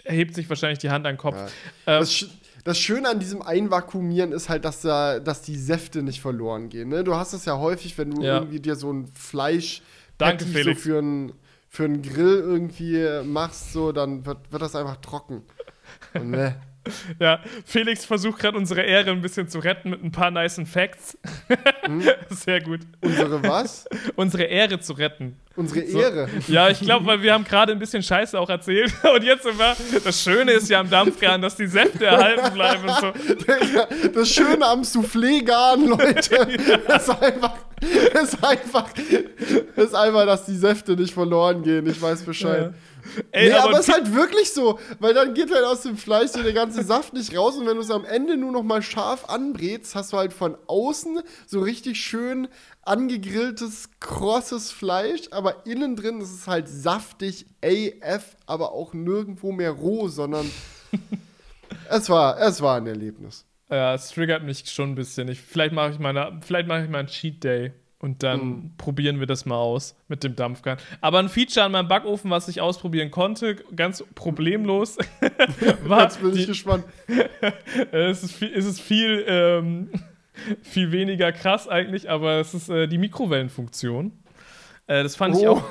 hebt sich wahrscheinlich die Hand an den Kopf. Ja. Ähm, Das, Sch das Schöne an diesem Einvakuumieren ist halt, dass, da, dass die Säfte nicht verloren gehen. Ne? Du hast es ja häufig, wenn du Ja. irgendwie dir so ein Fleisch Danke, so für einen für einen Grill irgendwie machst, so, dann wird, wird das einfach trocken. Und, ne. Ja, Felix versucht gerade unsere Ehre ein bisschen zu retten mit ein paar nicen Facts. Hm? Sehr gut. Unsere was? Unsere Ehre zu retten. Unsere So. Ehre. Ja, ich glaube, weil wir haben gerade ein bisschen Scheiße auch erzählt. Und jetzt wir. Das Schöne ist ja am Dampfgarn, dass die Säfte erhalten bleiben und so. Das Schöne am Soufflé-Garn, Leute, ist einfach, ist einfach, ist einfach, dass die Säfte nicht verloren gehen. Ich weiß Bescheid. Ey, nee, aber, aber, es ist halt wirklich so, weil dann geht halt aus dem Fleisch so der ganze Saft nicht raus und wenn du es am Ende nur noch mal scharf anbrätst, hast du halt von außen so richtig schön angegrilltes, krosses Fleisch, aber innen drin ist es halt saftig AF, aber auch nirgendwo mehr roh, sondern es war, es war ein Erlebnis. ja, es triggert mich schon ein bisschen. Ich, vielleicht mache ich, meine, vielleicht mache ich mal einen Cheat Day. Und dann Mhm. probieren wir das mal aus mit dem Dampfgarn. Aber ein Feature an meinem Backofen, was ich ausprobieren konnte, ganz problemlos, war, Jetzt bin ich die, gespannt. es ist viel, es ist viel, ähm, viel weniger krass eigentlich, aber es ist äh, die Mikrowellenfunktion. Äh, das fand ich Oh. auch.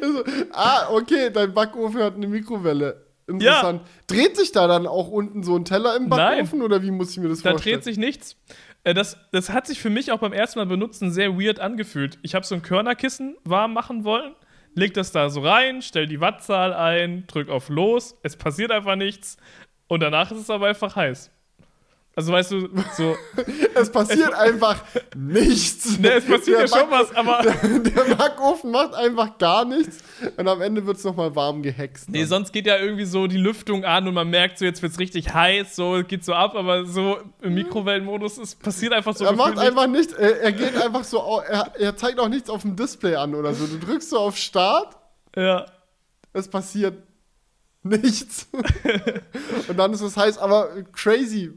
Also, ah, okay, dein Backofen hat eine Mikrowelle. Interessant. Dreht sich da dann auch unten so ein Teller im Backofen Nein. oder wie muss ich mir das Da vorstellen? dreht sich nichts. Äh, Das, das hat sich für mich auch beim ersten Mal benutzen sehr weird angefühlt. Ich habe so ein Körnerkissen warm machen wollen, leg das da so rein, stell die Wattzahl ein, drück auf Los, es passiert einfach nichts und danach ist es aber einfach heiß. Also weißt du, so, Es passiert einfach nichts. ne, es passiert Der ja schon was, aber Der Backofen macht einfach gar nichts und am Ende wird es nochmal warm gehext. nee, dann. sonst geht ja irgendwie so die Lüftung an und man merkt so, jetzt wird's richtig heiß, so es geht so ab, aber so im Mikrowellenmodus, es passiert einfach so er macht einfach nichts, er, er geht einfach so, er, er zeigt auch nichts auf dem Display an oder so. Du drückst so auf Start. Ja. es passiert nichts. und dann ist es heiß, aber crazy.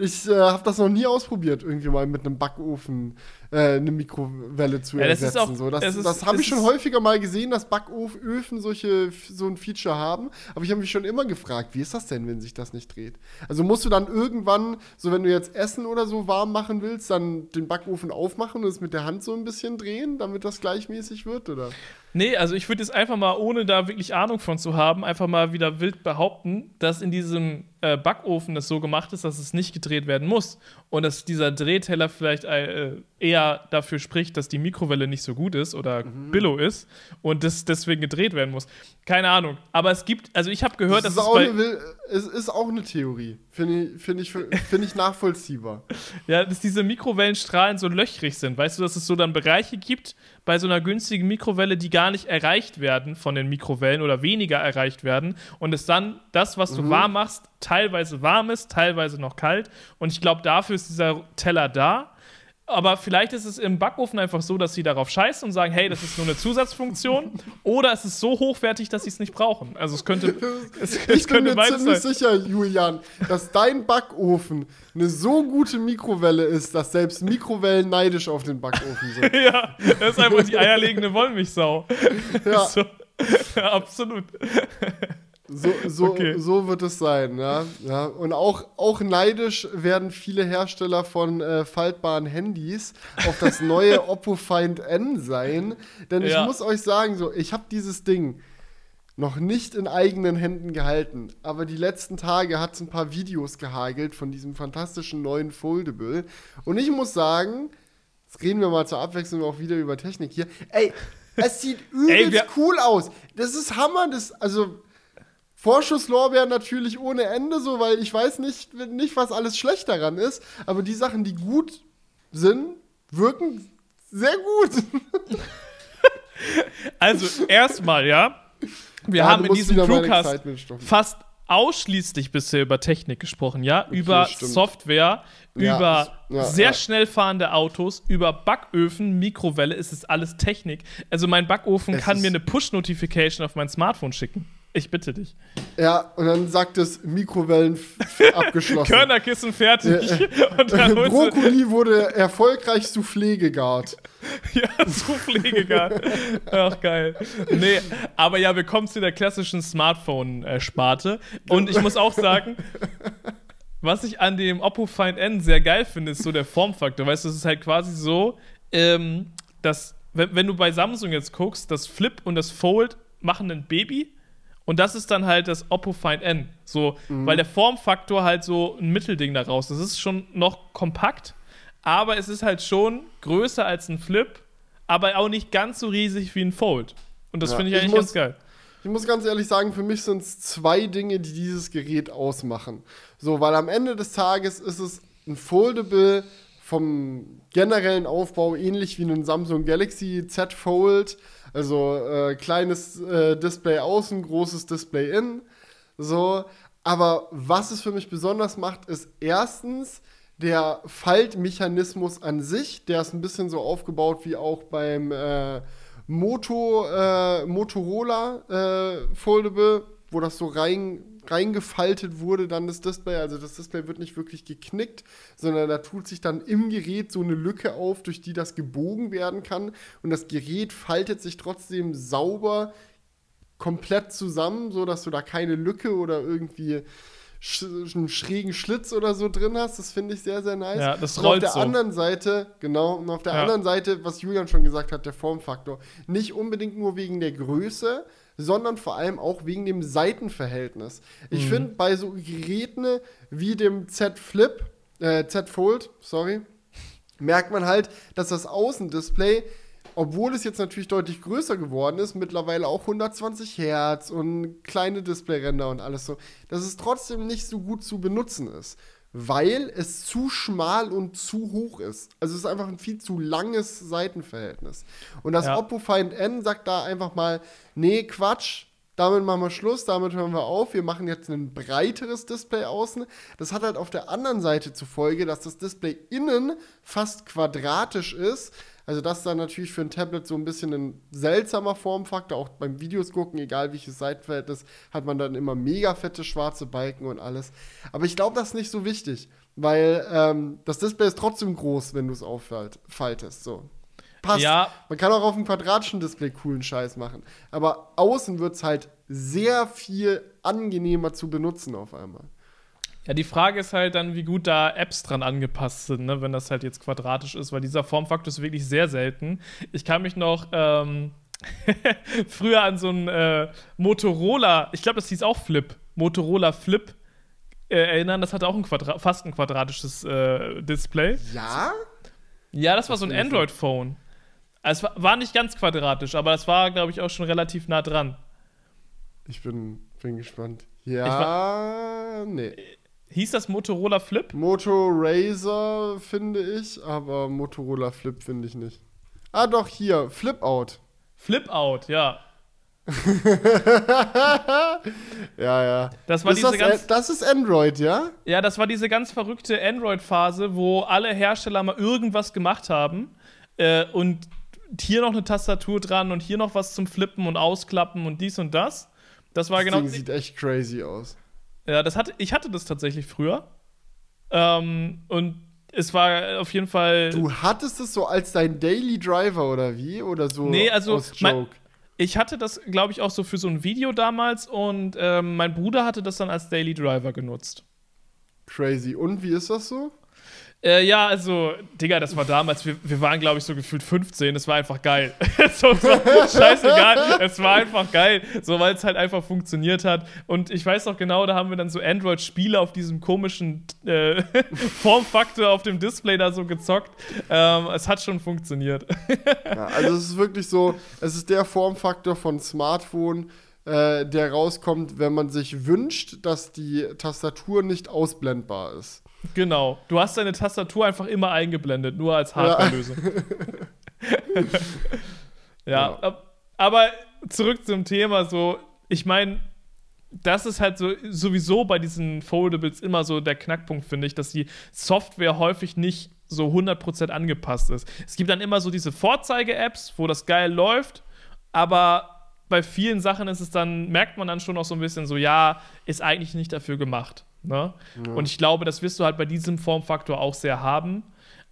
Ich äh, habe das noch nie ausprobiert, irgendwie mal mit einem Backofen äh, eine Mikrowelle zu Ja, das ersetzen. auch- so, das ist- das habe ich schon häufiger mal gesehen, dass Backöfen solche so ein Feature haben. Aber ich habe mich schon immer gefragt, wie ist das denn, wenn sich das nicht dreht? Also musst du dann irgendwann, so wenn du jetzt Essen oder so warm machen willst, dann den Backofen aufmachen und es mit der Hand so ein bisschen drehen, damit das gleichmäßig wird, oder? Nee, also ich würde jetzt einfach mal, ohne da wirklich Ahnung von zu haben, einfach mal wieder wild behaupten, dass in diesem äh, Backofen das so gemacht ist, dass es nicht gedreht werden muss. Und dass dieser Drehteller vielleicht äh, eher dafür spricht, dass die Mikrowelle nicht so gut ist oder Mhm. billow ist und das deswegen gedreht werden muss. Keine Ahnung. Aber es gibt, also ich habe gehört, das dass es auch, bei, eine, es ist auch eine Theorie. Finde ich, find ich, find ich nachvollziehbar. Ja, dass diese Mikrowellenstrahlen so löchrig sind. Weißt du, dass es so dann Bereiche gibt bei so einer günstigen Mikrowelle, die gar nicht erreicht werden von den Mikrowellen oder weniger erreicht werden. Und es dann das, was du warm machst, teilweise warm ist, teilweise noch kalt. Und ich glaube, dafür ist dieser Teller da. Aber vielleicht ist es im Backofen einfach so, dass sie darauf scheißen und sagen, hey, das ist nur eine Zusatzfunktion. oder es ist so hochwertig, dass sie es nicht brauchen. Also es könnte, es, es Ich bin könnte mir beides ziemlich sein. sicher, Julian, dass dein Backofen eine so gute Mikrowelle ist, dass selbst Mikrowellen neidisch auf den Backofen sind. Ja, das ist einfach die eierlegende Wollmilchsau. Ja, So. Ja, absolut. So, so, Okay. so wird es sein. Ja? Ja. Und auch, auch neidisch werden viele Hersteller von äh, faltbaren Handys auf das neue Oppo Find N sein. Denn ich Ja. muss euch sagen, so, ich habe dieses Ding noch nicht in eigenen Händen gehalten. Aber die letzten Tage hat es ein paar Videos gehagelt von diesem fantastischen neuen Foldable. Und ich muss sagen, jetzt reden wir mal zur Abwechslung auch wieder über Technik hier. Ey, es sieht übelst wir- cool aus. Das ist Hammer. Das, also, Vorschusslorbeeren natürlich ohne Ende, so, weil ich weiß nicht, nicht, was alles schlecht daran ist. Aber die Sachen, die gut sind, wirken sehr gut. Also, erstmal, ja. Wir Ja, haben in diesem Crewcast fast ausschließlich bisher über Technik gesprochen, ja? über stimmt. Software, Ja, über ja, sehr schnell fahrende Autos, über Backöfen, Mikrowelle, es ist alles Technik. Also mein Backofen Es kann mir eine Push-Notification auf mein Smartphone schicken. Ich bitte dich. Ja, und dann sagt es Mikrowellen abgeschlossen. Körnerkissen fertig. Und dann holst du, Brokkoli wurde erfolgreich Soufflé gegart. Ja, so Pflegegar. Ach, geil. Nee, aber ja, wir kommen zu der klassischen Smartphone-Sparte. Und ich muss auch sagen, was ich an dem Oppo Find N sehr geil finde, ist so der Formfaktor. Weißt du, es ist halt quasi so, ähm, dass, wenn, wenn du bei Samsung jetzt guckst, das Flip und das Fold machen ein Baby. Und das ist dann halt das Oppo Find N. So, weil der Formfaktor halt so ein Mittelding daraus ist. Es ist schon noch kompakt, aber es ist halt schon größer als ein Flip, aber auch nicht ganz so riesig wie ein Fold. Und das Ja, finde ich ich eigentlich muss- ganz geil. Ich muss ganz ehrlich sagen, für mich sind es zwei Dinge, die dieses Gerät ausmachen. So, weil am Ende des Tages ist es ein Foldable vom generellen Aufbau ähnlich wie ein Samsung Galaxy Z Fold. Also äh, kleines äh, Display außen, großes Display innen. So, aber was es für mich besonders macht, ist erstens der Faltmechanismus an sich. Der ist ein bisschen so aufgebaut wie auch beim äh, Moto, äh, Motorola äh, Foldable, wo das so rein, reingefaltet wurde, dann das Display. Also das Display wird nicht wirklich geknickt, sondern da tut sich dann im Gerät so eine Lücke auf, durch die das gebogen werden kann. Und das Gerät faltet sich trotzdem sauber komplett zusammen, so dass du da keine Lücke oder irgendwie sch einen schrägen Schlitz oder so drin hast. Das finde ich sehr, sehr nice. Ja, das und auf rollt der so. anderen Seite, genau, und auf der Ja. anderen Seite, was Julian schon gesagt hat, der Formfaktor. Nicht unbedingt nur wegen der Größe, sondern vor allem auch wegen dem Seitenverhältnis. Ich Mhm. finde, bei so Geräten wie dem Z Flip, äh, Z Fold, sorry, merkt man halt, dass das Außendisplay, obwohl es jetzt natürlich deutlich größer geworden ist, mittlerweile auch 120 Hertz und kleine Displayränder und alles so, dass es trotzdem nicht so gut zu benutzen ist, weil es zu schmal und zu hoch ist. Also es ist einfach ein viel zu langes Seitenverhältnis. Und das Ja. Oppo Find N sagt da einfach mal, nee, Quatsch, damit machen wir Schluss, damit hören wir auf. Wir machen jetzt ein breiteres Display außen. Das hat halt auf der anderen Seite zur Folge, dass das Display innen fast quadratisch ist. Also das ist dann natürlich für ein Tablet so ein bisschen ein seltsamer Formfaktor. Auch beim Videos gucken, egal welches Seitenverhältnis, hat man dann immer mega fette schwarze Balken und alles. Aber ich glaube, das ist nicht so wichtig, weil ähm, das Display ist trotzdem groß, wenn du es auffaltest. So. Passt. Ja. Man kann auch auf einem quadratischen Display coolen Scheiß machen. Aber außen wird es halt sehr viel angenehmer zu benutzen auf einmal. Ja, die Frage ist halt dann, wie gut da Apps dran angepasst sind, ne, wenn das halt jetzt quadratisch ist, weil dieser Formfaktor ist wirklich sehr selten. Ich kann mich noch ähm, früher an so einen äh, Motorola, ich glaube, das hieß auch Flip, Motorola Flip äh, erinnern. Das hatte auch ein Quadra fast ein quadratisches äh, Display. Ja? Ja, das war so ein. Android-Phone. Also, es war, war nicht ganz quadratisch, aber es war, glaube ich, auch schon relativ nah dran. Ich bin, bin gespannt. Ja, nee. Hieß das Motorola Flip? Moto Razer finde ich, aber Motorola Flip finde ich nicht. Ah, doch, hier, Flip Out. Flip Out, ja. Ja, ja. Das war ist diese das, ganz- das ist Android, ja? Ja, das war diese ganz verrückte Android-Phase, wo alle Hersteller mal irgendwas gemacht haben äh, und hier noch eine Tastatur dran und hier noch was zum Flippen und Ausklappen und dies und das. Das war Das genau. Ding sieht echt crazy aus. Ja, das hatte, ich hatte das tatsächlich früher. Ähm, und es war auf jeden Fall. Du hattest es so als dein Daily Driver oder wie? Oder so Nee, also, aus mein- Joke? Ich hatte das, glaube ich, auch so für so ein Video damals und ähm, mein Bruder hatte das dann als Daily Driver genutzt. Crazy. Und wie ist das so? Äh, ja, also, Digga, das war damals, wir, wir waren, glaube ich, so gefühlt 15, es war einfach geil. so, so, scheißegal, es war einfach geil, so, weil es halt einfach funktioniert hat. Und ich weiß noch genau, da haben wir dann so Android-Spiele auf diesem komischen äh, Formfaktor auf dem Display da so gezockt. Ähm, es hat schon funktioniert. Ja, also es ist wirklich so, es ist der Formfaktor von Smartphone, äh, der rauskommt, wenn man sich wünscht, dass die Tastatur nicht ausblendbar ist. Genau. Du hast deine Tastatur einfach immer eingeblendet, nur als Hardware-Lösung. ja, ab- aber zurück zum Thema, so, ich meine, das ist halt so sowieso bei diesen Foldables immer so der Knackpunkt, finde ich, dass die Software häufig nicht so 100% angepasst ist. Es gibt dann immer so diese Vorzeige-Apps, wo das geil läuft, aber bei vielen Sachen ist es dann, merkt man dann schon noch so ein bisschen so, ja, ist eigentlich nicht dafür gemacht. Ne? Und ich glaube, das wirst du halt bei diesem Formfaktor auch sehr haben.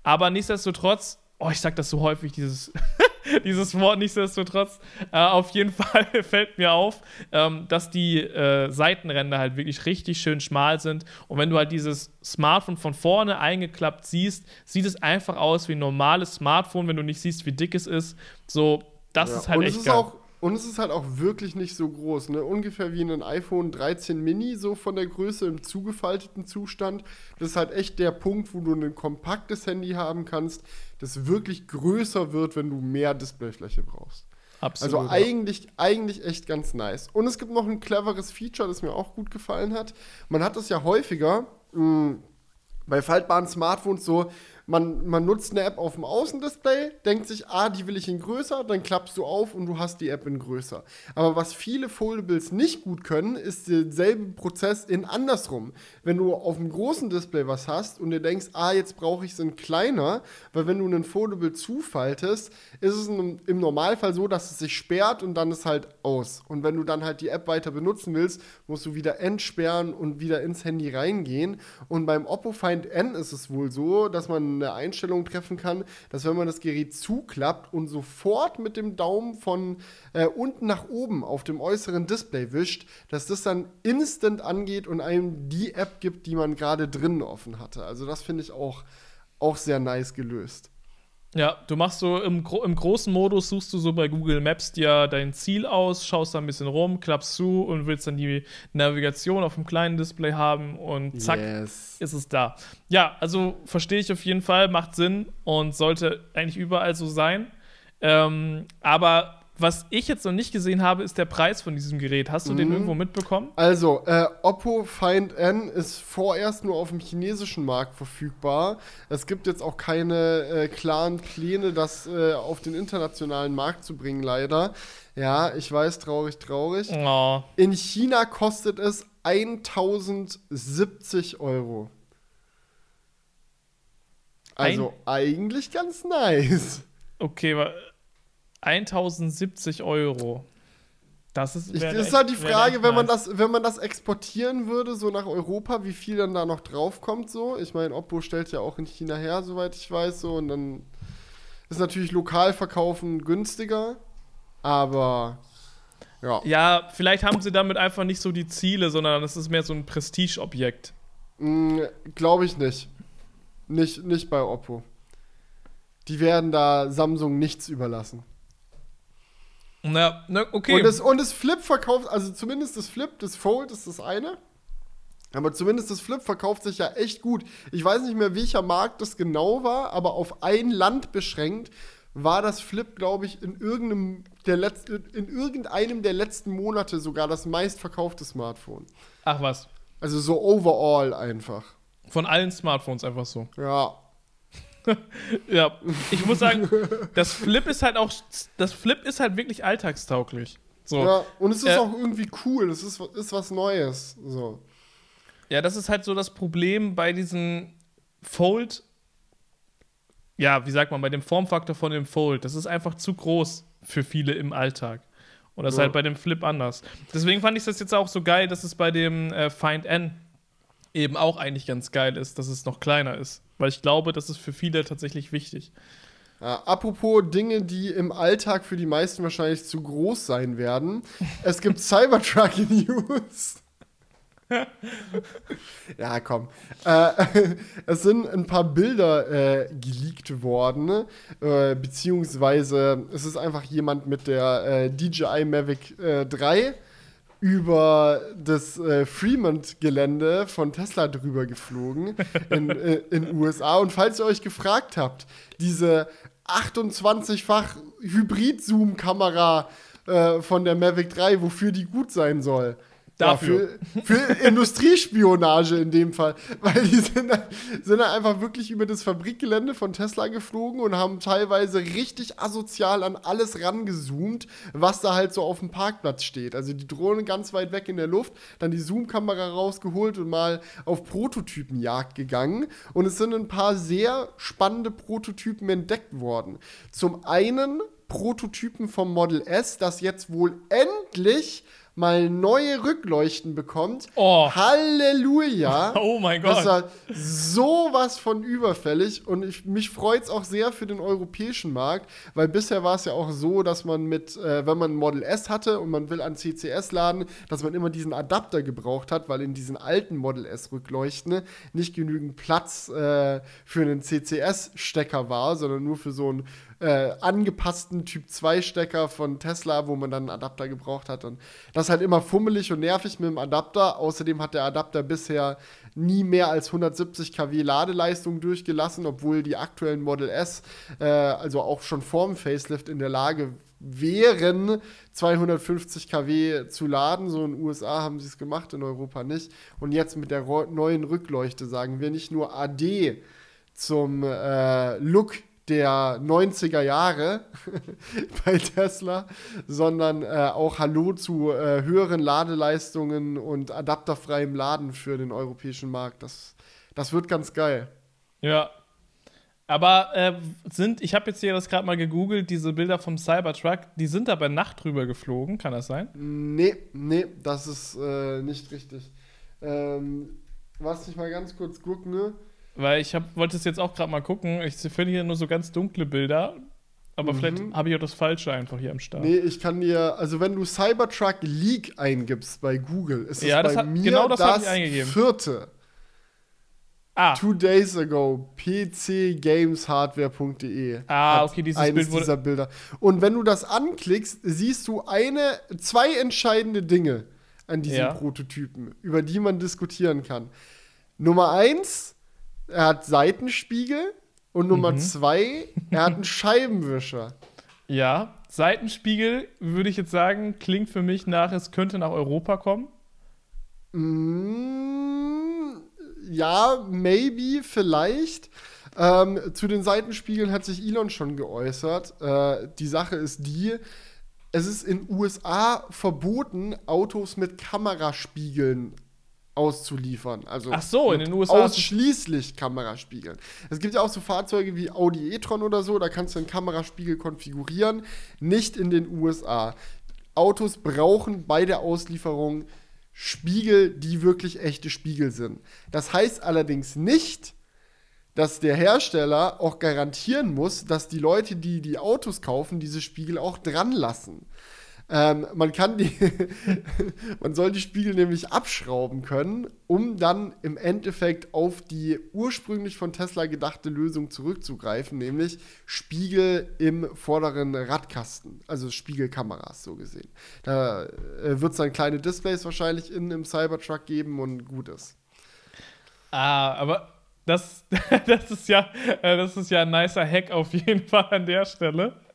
Aber nichtsdestotrotz, oh, ich sag das so häufig, dieses, dieses Wort nichtsdestotrotz, äh, auf jeden Fall fällt mir auf, ähm, dass die äh, Seitenränder halt wirklich richtig schön schmal sind. Und wenn du halt dieses Smartphone von vorne eingeklappt siehst, sieht es einfach aus wie ein normales Smartphone, wenn du nicht siehst, wie dick es ist. So, das Ja, ist halt und echt geil. Und es ist halt auch wirklich nicht so groß, ne? Ungefähr wie ein iPhone 13 Mini, so von der Größe im zugefalteten Zustand. Das ist halt echt der Punkt, wo du ein kompaktes Handy haben kannst, das wirklich größer wird, wenn du mehr Displayfläche brauchst. Absolut. Also eigentlich, eigentlich echt ganz nice. Und es gibt noch ein cleveres Feature, das mir auch gut gefallen hat. Man hat es ja häufiger mh, bei faltbaren Smartphones so, man, man nutzt eine App auf dem Außendisplay, denkt sich, ah, die will ich in größer, dann klappst du auf und du hast die App in größer. Aber was viele Foldables nicht gut können, ist derselbe Prozess in andersrum. Wenn du auf dem großen Display was hast und dir denkst, ah, jetzt brauche ich es in kleiner, weil wenn du einen Foldable zufaltest, ist es im, Normalfall so, dass es sich sperrt und dann ist halt aus. Und wenn du dann halt die App weiter benutzen willst, musst du wieder entsperren und wieder ins Handy reingehen. Und beim Oppo Find N ist es wohl so, dass man eine Einstellung treffen kann, dass wenn man das Gerät zuklappt und sofort mit dem Daumen von äh, unten nach oben auf dem äußeren Display wischt, dass das dann instant angeht und einem die App gibt, die man gerade drinnen offen hatte. Also das finde ich auch, auch sehr nice gelöst. Ja, du machst so im, im großen Modus, suchst du so bei Google Maps dir dein Ziel aus, schaust da ein bisschen rum, klappst zu und willst dann die Navigation auf dem kleinen Display haben und zack, yes. ist es da. Ja, also verstehe ich auf jeden Fall, macht Sinn und sollte eigentlich überall so sein. Ähm, aber was ich jetzt noch nicht gesehen habe, ist der Preis von diesem Gerät. Hast du mhm. den irgendwo mitbekommen? Also, äh, Oppo Find N ist vorerst nur auf dem chinesischen Markt verfügbar. Es gibt jetzt auch keine äh, klaren Pläne, das äh, auf den internationalen Markt zu bringen, leider. Ja, ich weiß, traurig, traurig. Oh. In China kostet es 1070 Euro. Also Ein eigentlich ganz nice. Okay, 1070 Euro. Das ist, ich, ist halt die Frage, wenn man, das, wenn man das exportieren würde, so nach Europa, wie viel dann da noch draufkommt, so. Ich meine, Oppo stellt ja auch in China her, soweit ich weiß, so. Und dann ist natürlich lokal verkaufen günstiger, aber ja. Ja, vielleicht haben sie damit einfach nicht so die Ziele, sondern es ist mehr so ein Prestigeobjekt. Mm, Glaube ich nicht. nicht. Nicht bei Oppo. Die werden da Samsung nichts überlassen. Na, na, okay. Und das, und das Flip verkauft, also zumindest das Flip, das Fold ist das eine. Aber zumindest das Flip verkauft sich ja echt gut. Ich weiß nicht mehr, welcher Markt das genau war, aber auf ein Land beschränkt war das Flip, glaube ich, in irgendeinem der, Letz in irgendeinem der letzten Monate sogar das meistverkaufte Smartphone. Ach was. Also so overall einfach. Von allen Smartphones einfach so. Ja. ja, ich muss sagen, das Flip ist halt auch, das Flip ist halt wirklich alltagstauglich. So. Ja, und es ist äh, auch irgendwie cool, es ist, ist was Neues. So. Ja, das ist halt so das Problem bei diesen Fold, ja, wie sagt man, bei dem Formfaktor von dem Fold. Das ist einfach zu groß für viele im Alltag. Und das ja. ist halt bei dem Flip anders. Deswegen fand ich das jetzt auch so geil, dass es bei dem äh, Find N eben auch eigentlich ganz geil ist, dass es noch kleiner ist. Weil ich glaube, das ist für viele tatsächlich wichtig. Ja, apropos Dinge, die im Alltag für die meisten wahrscheinlich zu groß sein werden. Es gibt Cybertruck News. ja, komm. Äh, es sind ein paar Bilder äh, geleakt worden, äh, beziehungsweise es ist einfach jemand mit der äh, DJI Mavic 3 äh, über das äh, Fremont-Gelände von Tesla drüber geflogen in äh, USA. Und falls ihr euch gefragt habt, diese 28-fach Hybrid-Zoom-Kamera äh, von der Mavic 3, wofür die gut sein soll, Dafür. Für, für Industriespionage in dem Fall. Weil die sind, sind dann einfach wirklich über das Fabrikgelände von Tesla geflogen und haben teilweise richtig asozial an alles rangezoomt, was da halt so auf dem Parkplatz steht. Also die Drohne ganz weit weg in der Luft, dann die Zoom-Kamera rausgeholt und mal auf Prototypenjagd gegangen. Und es sind ein paar sehr spannende Prototypen entdeckt worden. Zum einen Prototypen vom Model S, das jetzt wohl endlich mal neue Rückleuchten bekommt. Oh. Halleluja. Oh mein Gott. Das war sowas von überfällig und ich, mich freut es auch sehr für den europäischen Markt, weil bisher war es ja auch so, dass man mit, äh, wenn man ein Model S hatte und man will an CCS laden, dass man immer diesen Adapter gebraucht hat, weil in diesen alten Model S Rückleuchten nicht genügend Platz äh, für einen CCS-Stecker war, sondern nur für so einen äh, angepassten Typ 2 Stecker von Tesla, wo man dann einen Adapter gebraucht hat. Und das ist halt immer fummelig und nervig mit dem Adapter. Außerdem hat der Adapter bisher nie mehr als 170 kW Ladeleistung durchgelassen, obwohl die aktuellen Model S, äh, also auch schon vorm Facelift, in der Lage wären, 250 kW zu laden. So in den USA haben sie es gemacht, in Europa nicht. Und jetzt mit der neuen Rückleuchte sagen wir nicht nur AD zum äh, Look der 90er Jahre bei Tesla, sondern äh, auch Hallo zu äh, höheren Ladeleistungen und adapterfreiem Laden für den europäischen Markt. Das, das wird ganz geil. Ja. Aber äh, sind, ich habe jetzt hier das gerade mal gegoogelt, diese Bilder vom Cybertruck, die sind da bei Nacht drüber geflogen, kann das sein? Nee, nee, das ist äh, nicht richtig. Ähm, was ich mal ganz kurz gucken, ne? Weil ich hab, wollte es jetzt auch gerade mal gucken. Ich finde hier nur so ganz dunkle Bilder. Aber Mhm. vielleicht habe ich auch das Falsche einfach hier am Start. Nee, ich kann dir, also wenn du Cybertruck League eingibst bei Google, ist es Ja, das bei hat- mir genau das das ich eingegeben. vierte. Ah, Two days ago, pcgameshardware.de. Ah, okay, dieses eines Bild wurde- dieser Bilder. Und wenn du das anklickst, siehst du eine, zwei entscheidende Dinge an diesem Ja. Prototypen, über die man diskutieren kann. Nummer eins, er hat Seitenspiegel. Und Nummer Mhm. zwei, er hat einen Scheibenwischer. ja. Seitenspiegel, würde ich jetzt sagen, klingt für mich nach, es könnte nach Europa kommen. Mm, ja, maybe, vielleicht. Ähm, zu den Seitenspiegeln hat sich Elon schon geäußert. Äh, die Sache ist die, es ist in USA verboten, Autos mit Kameraspiegeln auszuliefern. Also Ach so, in den USA Ausschließlich Kameraspiegeln. Es gibt ja auch so Fahrzeuge wie Audi e-tron oder so, da kannst du einen Kameraspiegel konfigurieren. Nicht in den USA. Autos brauchen bei der Auslieferung Spiegel, die wirklich echte Spiegel sind. Das heißt allerdings nicht, dass der Hersteller auch garantieren muss, dass die Leute, die die Autos kaufen, diese Spiegel auch dran lassen. Ähm, man kann die, man soll die Spiegel nämlich abschrauben können, um dann im Endeffekt auf die ursprünglich von Tesla gedachte Lösung zurückzugreifen, nämlich Spiegel im vorderen Radkasten, also Spiegelkameras so gesehen. Da äh, wird es dann kleine Displays wahrscheinlich innen im Cybertruck geben und gut ist. Ah, aber das, das ist ja, äh, das ist ja ein nicer Hack auf jeden Fall an der Stelle.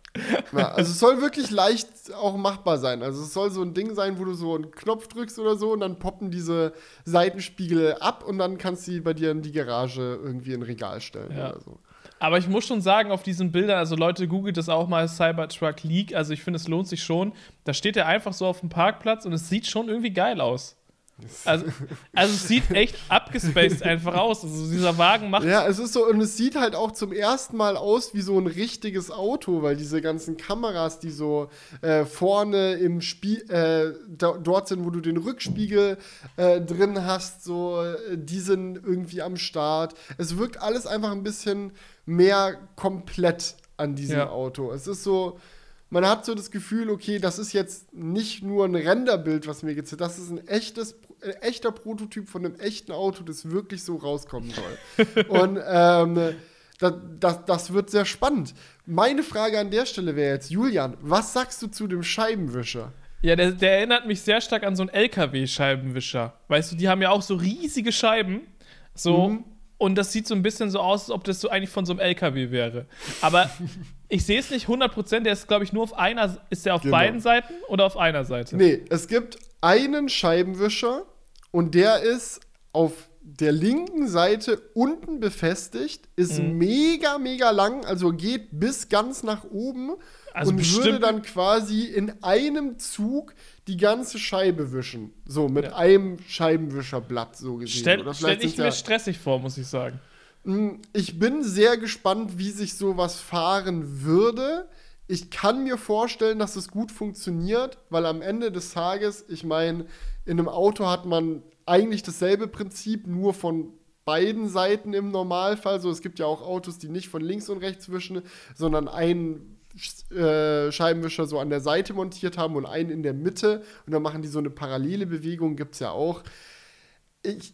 Ja, also es soll wirklich leicht auch machbar sein. Also es soll so ein Ding sein, wo du so einen Knopf drückst oder so und dann poppen diese Seitenspiegel ab und dann kannst du die bei dir in die Garage irgendwie in ein Regal stellen Ja. oder so. Aber ich muss schon sagen, auf diesen Bildern, also Leute, googelt das auch mal Cybertruck League. Also ich finde, es lohnt sich schon. Da steht er einfach so auf dem Parkplatz und es sieht schon irgendwie geil aus. Also, also es sieht echt abgespaced einfach aus. Also dieser Wagen macht. Ja, es ist so, und es sieht halt auch zum ersten Mal aus wie so ein richtiges Auto, weil diese ganzen Kameras, die so äh, vorne im Spiel, äh, dort sind, wo du den Rückspiegel äh, drin hast, so, äh, die sind irgendwie am Start. Es wirkt alles einfach ein bisschen mehr komplett an diesem Ja. Auto. Es ist so, man hat so das Gefühl, okay, das ist jetzt nicht nur ein Renderbild, was mir gezeigt das ist ein echtes, äh, echter Prototyp von einem echten Auto, das wirklich so rauskommen soll. Und ähm, das, das, das wird sehr spannend. Meine Frage an der Stelle wäre jetzt, Julian, was sagst du zu dem Scheibenwischer? Ja, der, der erinnert mich sehr stark an so einen LKW-Scheibenwischer. Weißt du, die haben ja auch so riesige Scheiben. So. Mhm. Und das sieht so ein bisschen so aus, als ob das so eigentlich von so einem LKW wäre. Aber ich sehe es nicht 100%. Der ist, glaube ich, nur auf einer. Ist der auf Genau. beiden Seiten oder auf einer Seite? Nee, es gibt einen Scheibenwischer und der ist auf der linken Seite unten befestigt, ist Mhm. mega, mega lang, also geht bis ganz nach oben Also und bestimmt- würde dann quasi in einem Zug die ganze Scheibe wischen. So, mit Ja. einem Scheibenwischerblatt so gesehen. Stell, stell ich mir stressig vor, muss ich sagen. Mm, Ich bin sehr gespannt, wie sich sowas fahren würde. Ich kann mir vorstellen, dass es gut funktioniert, weil am Ende des Tages, ich meine, in einem Auto hat man eigentlich dasselbe Prinzip, nur von beiden Seiten im Normalfall. So, es gibt ja auch Autos, die nicht von links und rechts wischen, sondern einen äh, Scheibenwischer so an der Seite montiert haben und einen in der Mitte. Und dann machen die so eine parallele Bewegung, gibt es ja auch ich,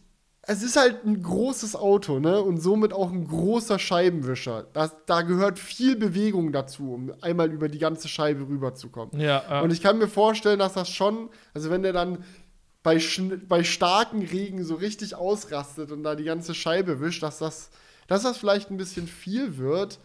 es ist halt ein großes Auto, ne? Und somit auch ein großer Scheibenwischer. Das, da gehört viel Bewegung dazu, um einmal über die ganze Scheibe rüberzukommen. Ja, ja. Und ich kann mir vorstellen, dass das schon, also wenn der dann bei, bei starkem Regen so richtig ausrastet und da die ganze Scheibe wischt, dass das, dass das vielleicht ein bisschen viel wird.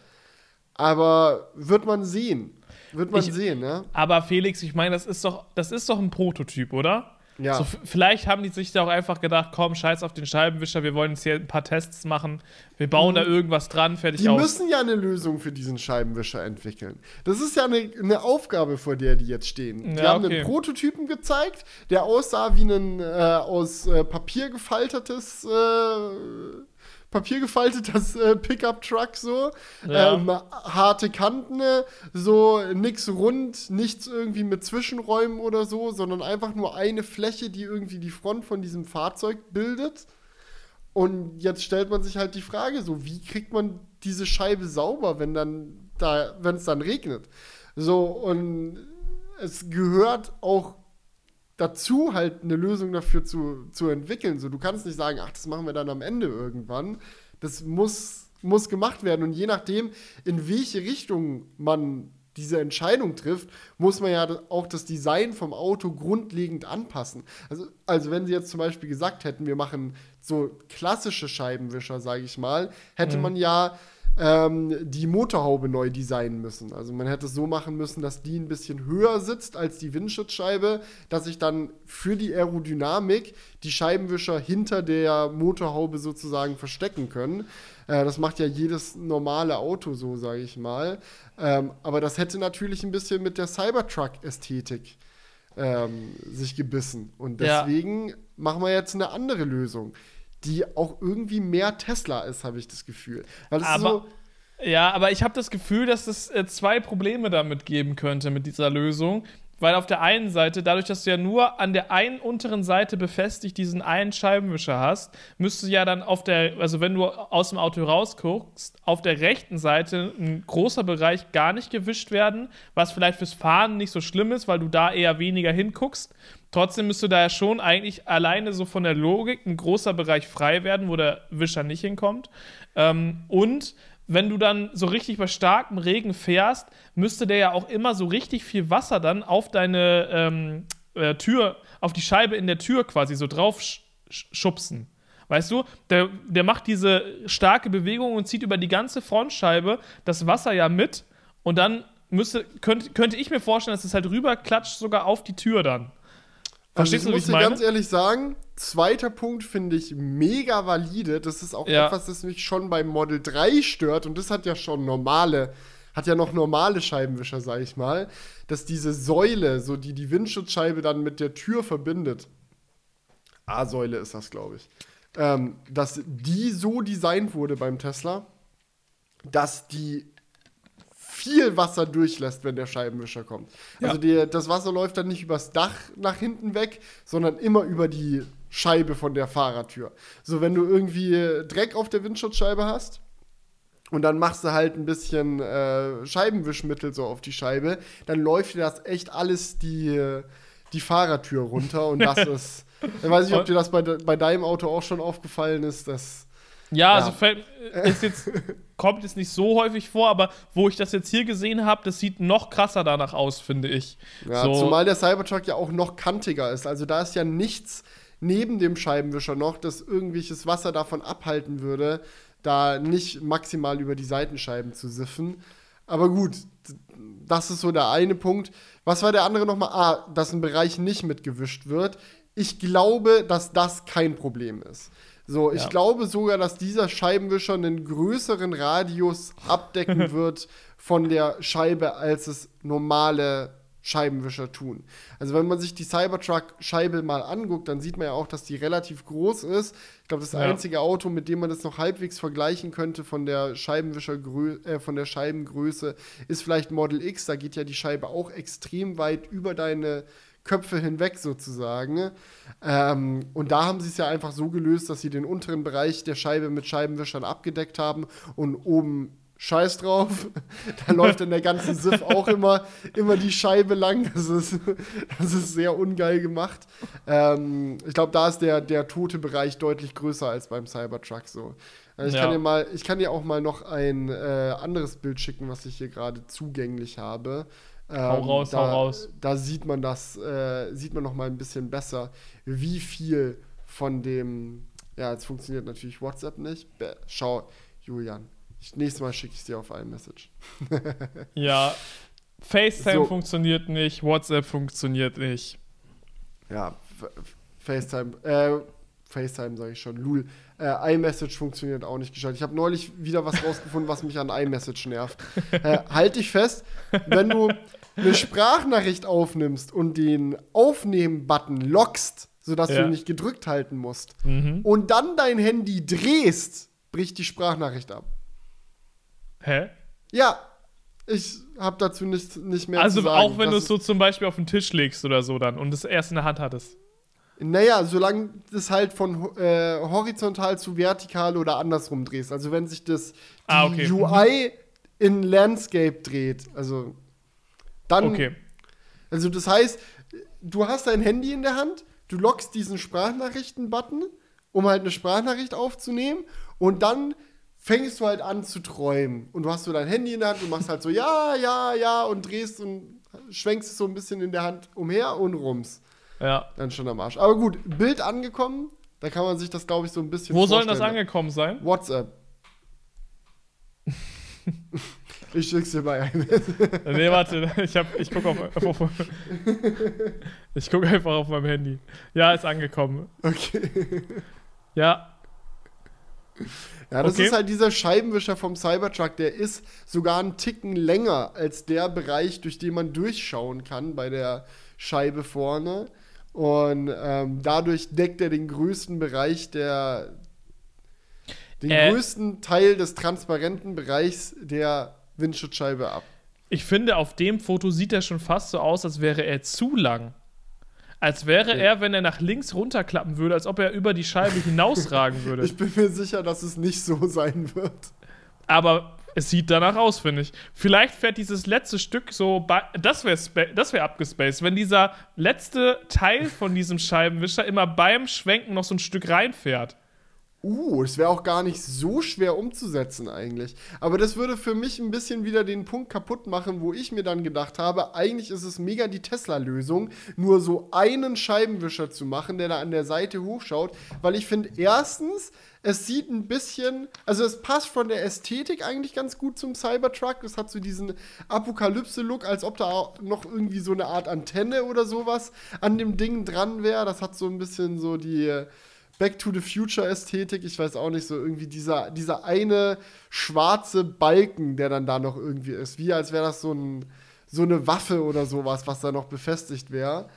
Aber wird man sehen. Wird man Ich- sehen, ne? Aber Felix, ich meine, das ist doch, das ist doch ein Prototyp, oder? Ja. So, vielleicht haben die sich da auch einfach gedacht, komm, scheiß auf den Scheibenwischer, wir wollen jetzt hier ein paar Tests machen, wir bauen da irgendwas dran, fertig Mhm. Die aus. müssen ja eine Lösung für diesen Scheibenwischer entwickeln. Das ist ja eine, eine Aufgabe, vor der die jetzt stehen. Die Ja, haben okay. einen Prototypen gezeigt, der aussah wie ein äh, aus äh, Papier gefaltetes äh, Papier gefaltetes äh, Pickup-Truck so. Ja. Ähm, harte Kanten, so nix rund, nichts irgendwie mit Zwischenräumen oder so, sondern einfach nur eine Fläche, die irgendwie die Front von diesem Fahrzeug bildet. Und jetzt stellt man sich halt die Frage, so wie kriegt man diese Scheibe sauber, wenn dann da, wenn es dann regnet? So und es gehört auch dazu, halt eine Lösung dafür zu, zu entwickeln. So, du kannst nicht sagen, ach, das machen wir dann am Ende irgendwann. Das muss, muss gemacht werden. Und je nachdem, in welche Richtung man diese Entscheidung trifft, muss man ja auch das Design vom Auto grundlegend anpassen. Also, also wenn sie jetzt zum Beispiel gesagt hätten, wir machen so klassische Scheibenwischer, sage ich mal, hätte mhm. man ja ähm, die Motorhaube neu designen müssen. Also man hätte es so machen müssen, dass die ein bisschen höher sitzt als die Windschutzscheibe, dass sich dann für die Aerodynamik die Scheibenwischer hinter der Motorhaube sozusagen verstecken können. Äh, das macht ja jedes normale Auto so, sage ich mal. Ähm, aber das hätte natürlich ein bisschen mit der Cybertruck-Ästhetik ähm, sich gebissen. Und deswegen ja. machen wir jetzt eine andere Lösung die auch irgendwie mehr Tesla ist, habe ich das Gefühl. Weil es aber, so ja, aber ich habe das Gefühl, dass es äh, zwei Probleme damit geben könnte mit dieser Lösung. Weil auf der einen Seite, dadurch, dass du ja nur an der einen unteren Seite befestigt diesen einen Scheibenwischer hast, müsste ja dann auf der, also wenn du aus dem Auto rausguckst, auf der rechten Seite ein großer Bereich gar nicht gewischt werden, was vielleicht fürs Fahren nicht so schlimm ist, weil du da eher weniger hinguckst. Trotzdem müsste da ja schon eigentlich alleine so von der Logik ein großer Bereich frei werden, wo der Wischer nicht hinkommt. Ähm, und wenn du dann so richtig bei starkem Regen fährst, müsste der ja auch immer so richtig viel Wasser dann auf deine ähm, äh, Tür, auf die Scheibe in der Tür quasi so drauf sch schubsen. Weißt du, der, der macht diese starke Bewegung und zieht über die ganze Frontscheibe das Wasser ja mit und dann müsste, könnte, könnte ich mir vorstellen, dass es halt rüberklatscht sogar auf die Tür dann. Verstehst also ich du, muss dir ganz ehrlich sagen, zweiter Punkt finde ich mega valide. Das ist auch ja. etwas, das mich schon beim Model 3 stört. Und das hat ja schon normale, hat ja noch normale Scheibenwischer, sag ich mal. Dass diese Säule, so die die Windschutzscheibe dann mit der Tür verbindet. A-Säule ist das, glaube ich. Ähm, dass die so designt wurde beim Tesla, dass die viel Wasser durchlässt, wenn der Scheibenwischer kommt. Ja. Also die, das Wasser läuft dann nicht übers Dach nach hinten weg, sondern immer über die Scheibe von der Fahrertür. So, wenn du irgendwie Dreck auf der Windschutzscheibe hast, und dann machst du halt ein bisschen äh, Scheibenwischmittel so auf die Scheibe, dann läuft dir das echt alles die, die Fahrertür runter und das ist, ich weiß nicht, ob dir das bei, bei deinem Auto auch schon aufgefallen ist, dass ja, also fällt, ist jetzt, kommt jetzt nicht so häufig vor, aber wo ich das jetzt hier gesehen habe, das sieht noch krasser danach aus, finde ich. Ja, so. zumal der Cybertruck ja auch noch kantiger ist. Also da ist ja nichts neben dem Scheibenwischer noch, das irgendwelches Wasser davon abhalten würde, da nicht maximal über die Seitenscheiben zu siffen. Aber gut, das ist so der eine Punkt. Was war der andere nochmal? Ah, dass ein Bereich nicht mitgewischt wird. Ich glaube, dass das kein Problem ist. So, ich glaube sogar, dass dieser Scheibenwischer einen größeren Radius abdecken wird von der Scheibe, als es normale Scheibenwischer tun. Also wenn man sich die Cybertruck-Scheibe mal anguckt, dann sieht man ja auch, dass die relativ groß ist. Ich glaube, das ja. einzige Auto, mit dem man das noch halbwegs vergleichen könnte von der Scheibenwischer äh, von der Scheibengröße, ist vielleicht Model X. Da geht ja die Scheibe auch extrem weit über deine Köpfe hinweg sozusagen. Ähm, und da haben sie es ja einfach so gelöst, dass sie den unteren Bereich der Scheibe mit Scheibenwischern abgedeckt haben und oben Scheiß drauf. da läuft in der ganzen SIF auch immer, immer die Scheibe lang. Das ist, das ist sehr ungeil gemacht. Ähm, ich glaube, da ist der, der tote Bereich deutlich größer als beim Cybertruck so. Also ich, ja. kann dir mal, ich kann dir auch mal noch ein äh, anderes Bild schicken, was ich hier gerade zugänglich habe. Ähm, hau raus, da, hau raus. Da sieht man das, äh, sieht man noch mal ein bisschen besser, wie viel von dem, ja, jetzt funktioniert natürlich WhatsApp nicht. Schau, Julian, ich, nächstes Mal schicke ich es dir auf iMessage. ja, FaceTime so. funktioniert nicht, WhatsApp funktioniert nicht. Ja, FaceTime, äh, FaceTime sage ich schon, Lul. Äh, iMessage funktioniert auch nicht gescheit. Ich habe neulich wieder was rausgefunden, was mich an iMessage nervt. Äh, halt dich fest, wenn du eine Sprachnachricht aufnimmst und den Aufnehmen-Button lockst, sodass ja. du ihn nicht gedrückt halten musst, mhm. und dann dein Handy drehst, bricht die Sprachnachricht ab. Hä? Ja, ich habe dazu nicht, nicht mehr also zu sagen. Also auch wenn du es so zum Beispiel auf den Tisch legst oder so dann und es erst in der Hand hattest. Naja, solange das halt von äh, horizontal zu vertikal oder andersrum drehst. Also wenn sich das die Ah, okay. UI in Landscape dreht. Also dann. Okay. Also das heißt, du hast dein Handy in der Hand, du lockst diesen Sprachnachrichten-Button, um halt eine Sprachnachricht aufzunehmen und dann fängst du halt an zu träumen. Und du hast so dein Handy in der Hand und machst halt so ja, ja, ja und drehst und schwenkst es so ein bisschen in der Hand umher und rums. Ja. Dann schon am Arsch. Aber gut, Bild angekommen, da kann man sich das, glaube ich, so ein bisschen Wo soll denn das angekommen sein? WhatsApp. ich schick's dir bei ein. Nee, warte, ich, hab, ich gucke auf, auf, Ich gucke einfach auf meinem Handy. Ja, ist angekommen. Okay. Ja, Ja, das Okay. ist halt dieser Scheibenwischer vom Cybertruck, der ist sogar einen Ticken länger als der Bereich, durch den man durchschauen kann bei der Scheibe vorne. Und ähm, dadurch deckt er den größten Bereich der. den Äh. größten Teil des transparenten Bereichs der Windschutzscheibe ab. ich finde, auf dem Foto sieht er schon fast so aus, als wäre er zu lang. Als wäre Okay. er, wenn er nach links runterklappen würde, als ob er über die Scheibe hinausragen würde. Ich bin mir sicher, dass es nicht so sein wird. Aber es sieht danach aus, finde ich. Vielleicht fährt dieses letzte Stück so. Das wäre wär abgespaced, wenn dieser letzte Teil von diesem Scheibenwischer immer beim Schwenken noch so ein Stück reinfährt. Uh, es wäre auch gar nicht so schwer umzusetzen eigentlich. Aber das würde für mich ein bisschen wieder den Punkt kaputt machen, wo ich mir dann gedacht habe, eigentlich ist es mega die Tesla-Lösung, nur so einen Scheibenwischer zu machen, der da an der Seite hochschaut. Weil ich finde, erstens, es sieht ein bisschen, also es passt von der Ästhetik eigentlich ganz gut zum Cybertruck. Es hat so diesen Apokalypse-Look, als ob da noch irgendwie so eine Art Antenne oder sowas an dem Ding dran wäre. Das hat so ein bisschen so die Back to the Future Ästhetik. Ich weiß auch nicht, so irgendwie dieser, dieser eine schwarze Balken, der dann da noch irgendwie ist. Wie als wäre das so, ein, so eine Waffe oder sowas, was da noch befestigt wäre.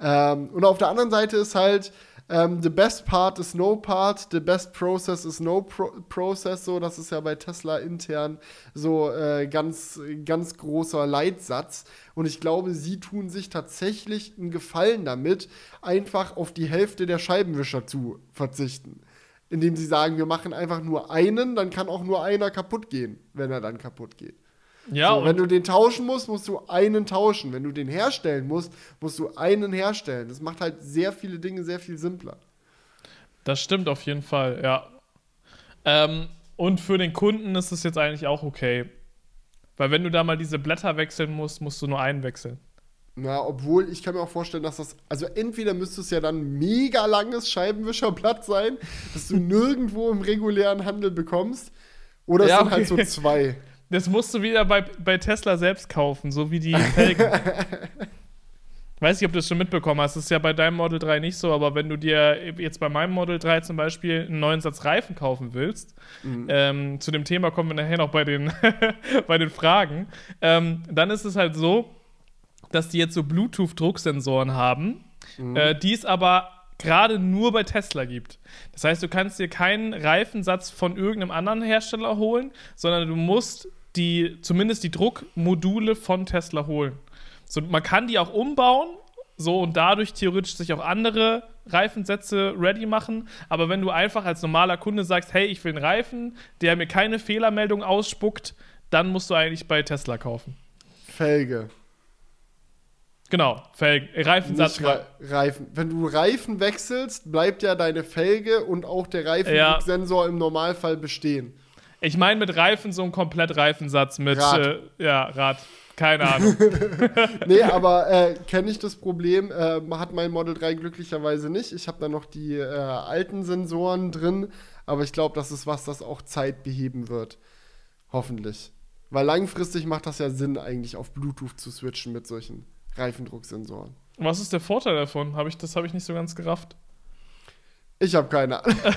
Ähm, und auf der anderen Seite ist halt, ähm, the best part is no part, the best process is no pro process. So, das ist ja bei Tesla intern so äh, ganz, ganz großer Leitsatz. Und ich glaube, sie tun sich tatsächlich einen Gefallen damit, einfach auf die Hälfte der Scheibenwischer zu verzichten. Indem sie sagen, wir machen einfach nur einen, dann kann auch nur einer kaputt gehen, wenn er dann kaputt geht. Ja, so, wenn du den tauschen musst, musst du einen tauschen. Wenn du den herstellen musst, musst du einen herstellen. Das macht halt sehr viele Dinge sehr viel simpler. das stimmt auf jeden Fall, ja. Ähm, und für den Kunden ist es jetzt eigentlich auch okay. Weil wenn du da mal diese Blätter wechseln musst, musst du nur einen wechseln. Na, obwohl ich kann mir auch vorstellen, dass das, also entweder müsste es ja dann ein mega langes Scheibenwischerblatt sein, das du nirgendwo im regulären Handel bekommst, oder es Ja, sind halt so okay. zwei. Das musst du wieder bei, bei Tesla selbst kaufen, so wie die Felgen. Weiß nicht, ob du das schon mitbekommen hast. Das ist ja bei deinem Model 3 nicht so, aber wenn du dir jetzt bei meinem Model 3 zum Beispiel einen neuen Satz Reifen kaufen willst, ähm, zu dem Thema kommen wir nachher noch bei den, bei den Fragen, ähm, dann ist es halt so, dass die jetzt so Bluetooth-Drucksensoren haben, äh, die es aber gerade nur bei Tesla gibt. Das heißt, du kannst dir keinen Reifensatz von irgendeinem anderen Hersteller holen, sondern du musst die, zumindest die Druckmodule von Tesla holen. So, man kann die auch umbauen, so und dadurch theoretisch sich auch andere Reifensätze ready machen. Aber wenn du einfach als normaler Kunde sagst, hey, ich will einen Reifen, der mir keine Fehlermeldung ausspuckt, dann musst du eigentlich bei Tesla kaufen. Felge. Genau, Felgen, äh, Reifensatz. Re Reifen. Wenn du Reifen wechselst, bleibt ja deine Felge und auch der Reifendrucksensor im Normalfall bestehen. Ich meine mit Reifen so einen Komplett-Reifensatz mit Rad. Äh, ja, Rad. Keine Ahnung. Nee, aber äh, kenne ich das Problem, äh, hat mein Model 3 glücklicherweise nicht. Ich habe da noch die äh, alten Sensoren drin, aber ich glaube, das ist was, das auch Zeit beheben wird. Hoffentlich. Weil langfristig macht das ja Sinn, eigentlich auf Bluetooth zu switchen mit solchen Reifendrucksensoren. Was ist der Vorteil davon? Hab ich, das habe ich nicht so ganz gerafft. Ich habe keine Ahnung.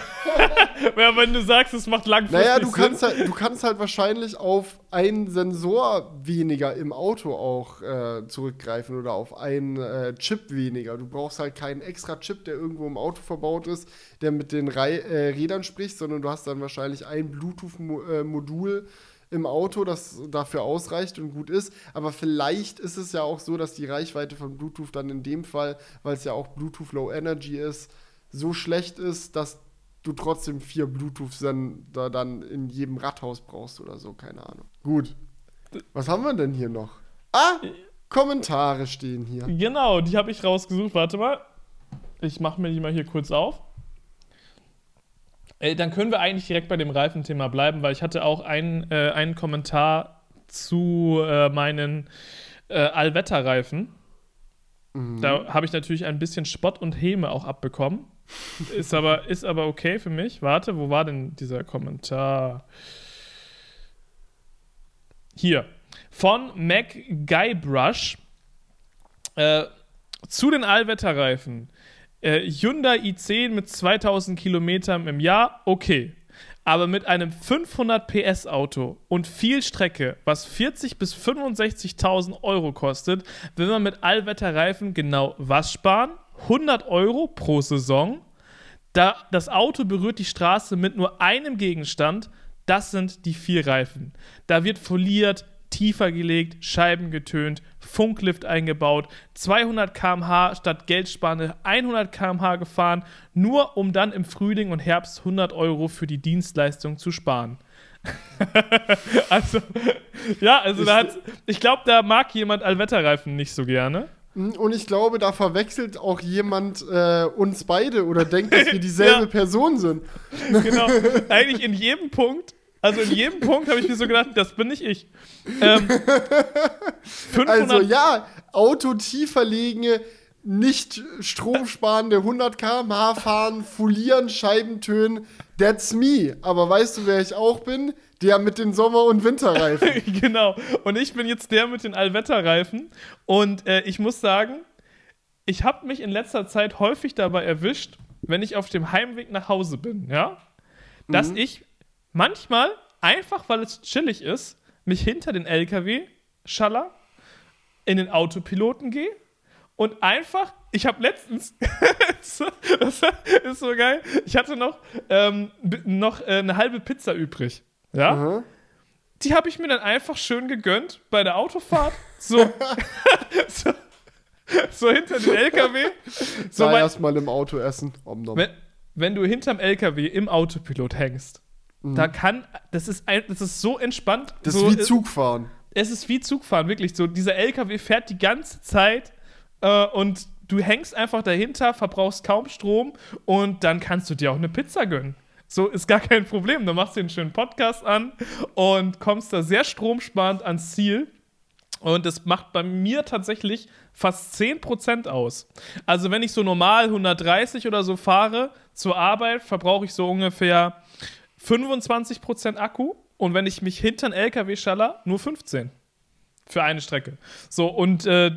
Ja, wenn du sagst, es macht langfristig Naja, du Sinn. kannst, halt, du kannst halt wahrscheinlich auf einen Sensor weniger im Auto auch äh, zurückgreifen oder auf einen äh, Chip weniger. Du brauchst halt keinen extra Chip, der irgendwo im Auto verbaut ist, der mit den Rei äh, Rädern spricht, sondern du hast dann wahrscheinlich ein Bluetooth-Modul im Auto, das dafür ausreicht und gut ist. Aber vielleicht ist es ja auch so, dass die Reichweite von Bluetooth dann in dem Fall, weil es ja auch Bluetooth Low Energy ist, so schlecht ist, dass du trotzdem vier Bluetooth-Sender dann in jedem Radhaus brauchst oder so, keine Ahnung. Gut. Was haben wir denn hier noch? Ah, Kommentare stehen hier. Genau, die habe ich rausgesucht. Warte mal. Ich mache mir die mal hier kurz auf. Äh, dann können wir eigentlich direkt bei dem Reifenthema bleiben, weil ich hatte auch einen, äh, einen Kommentar zu äh, meinen äh, Allwetterreifen. Mhm. Da habe ich natürlich ein bisschen Spott und Häme auch abbekommen. ist, aber, ist aber okay für mich. Warte, wo war denn dieser Kommentar? Hier. Von Mac Guybrush äh, zu den Allwetterreifen. Äh, Hyundai i10 mit 2000 Kilometern im Jahr, okay. Aber mit einem 500 PS Auto und viel Strecke, was 40 bis 65.000 Euro kostet, will man mit Allwetterreifen genau was sparen? 100 Euro pro Saison. Da das Auto berührt die Straße mit nur einem Gegenstand, das sind die vier Reifen. Da wird foliert, tiefer gelegt, Scheiben getönt, Funklift eingebaut, 200 km/h statt Geldspanne 100 km/h gefahren, nur um dann im Frühling und Herbst 100 Euro für die Dienstleistung zu sparen. also, ja, also da hat, ich glaube, da mag jemand Allwetterreifen nicht so gerne. Hm, und ich glaube, da verwechselt auch jemand äh, uns beide oder denkt, dass wir dieselbe ja. Person sind. Genau. Eigentlich in jedem Punkt also in jedem Punkt habe ich mir so gedacht, das bin nicht ich. Ähm, also ja, Auto tiefer liegende, nicht stromsparende 100 km/h fahren, folieren, Scheiben tönen, that's me. Aber weißt du, wer ich auch bin? Der mit den Sommer- und Winterreifen. genau. Und ich bin jetzt der mit den Allwetterreifen. Und äh, ich muss sagen, ich habe mich in letzter Zeit häufig dabei erwischt, wenn ich auf dem Heimweg nach Hause bin, ja, dass mhm. ich manchmal, einfach weil es chillig ist, mich hinter den LKW schaller, in den Autopiloten gehe und einfach, ich habe letztens, das ist so geil, ich hatte noch, ähm, noch äh, eine halbe Pizza übrig. Ja? Mhm. Die habe ich mir dann einfach schön gegönnt bei der Autofahrt. So, so, so, hinter den LKW. So erstmal im Auto essen. Wenn, wenn du hinterm LKW im Autopilot hängst Mhm. Da kann, das ist, ein, das ist so entspannt. Das so, ist wie Zugfahren. Es ist wie Zugfahren, wirklich. So, dieser LKW fährt die ganze Zeit äh, und du hängst einfach dahinter, verbrauchst kaum Strom und dann kannst du dir auch eine Pizza gönnen. So ist gar kein Problem. Dann machst du einen schönen Podcast an und kommst da sehr stromsparend ans Ziel. Und das macht bei mir tatsächlich fast 10% aus. Also, wenn ich so normal 130 oder so fahre zur Arbeit, verbrauche ich so ungefähr 25% Akku und wenn ich mich hinter einen LKW schaller, nur 15 für eine Strecke. So, und äh,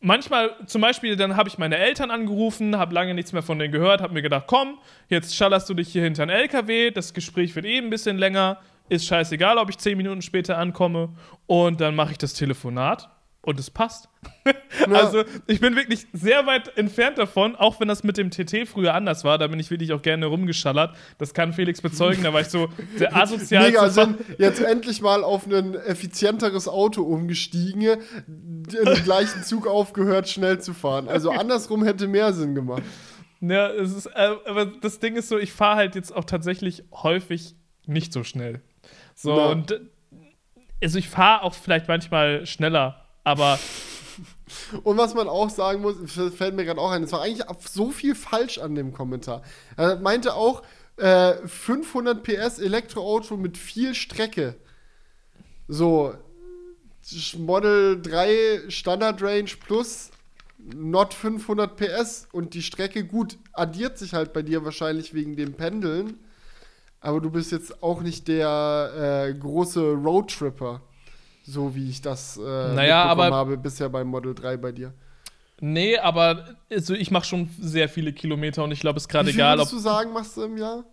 manchmal, zum Beispiel, dann habe ich meine Eltern angerufen, habe lange nichts mehr von denen gehört, habe mir gedacht, komm, jetzt schallerst du dich hier hinter einen LKW, das Gespräch wird eben eh ein bisschen länger, ist scheißegal, ob ich 10 Minuten später ankomme und dann mache ich das Telefonat und es passt. Ja. Also ich bin wirklich sehr weit entfernt davon, auch wenn das mit dem TT früher anders war. Da bin ich wirklich auch gerne rumgeschallert. Das kann Felix bezeugen. Da war ich so der asozial. Mega Sinn. Jetzt endlich mal auf ein effizienteres Auto umgestiegen, den gleichen Zug aufgehört, schnell zu fahren. Also andersrum hätte mehr Sinn gemacht. Ja, es ist, äh, aber das Ding ist so, ich fahre halt jetzt auch tatsächlich häufig nicht so schnell. So ja. und also ich fahre auch vielleicht manchmal schneller aber. Und was man auch sagen muss, fällt mir gerade auch ein, es war eigentlich so viel falsch an dem Kommentar. Er meinte auch, äh, 500 PS Elektroauto mit viel Strecke. So, Model 3 Standard Range plus not 500 PS und die Strecke, gut, addiert sich halt bei dir wahrscheinlich wegen dem Pendeln. Aber du bist jetzt auch nicht der äh, große Roadtripper. So wie ich das äh, naja, aber, habe bisher beim Model 3 bei dir. Nee, aber also ich mache schon sehr viele Kilometer und ich glaube, es ist gerade egal, ob. Was du sagen, machst du im Jahr?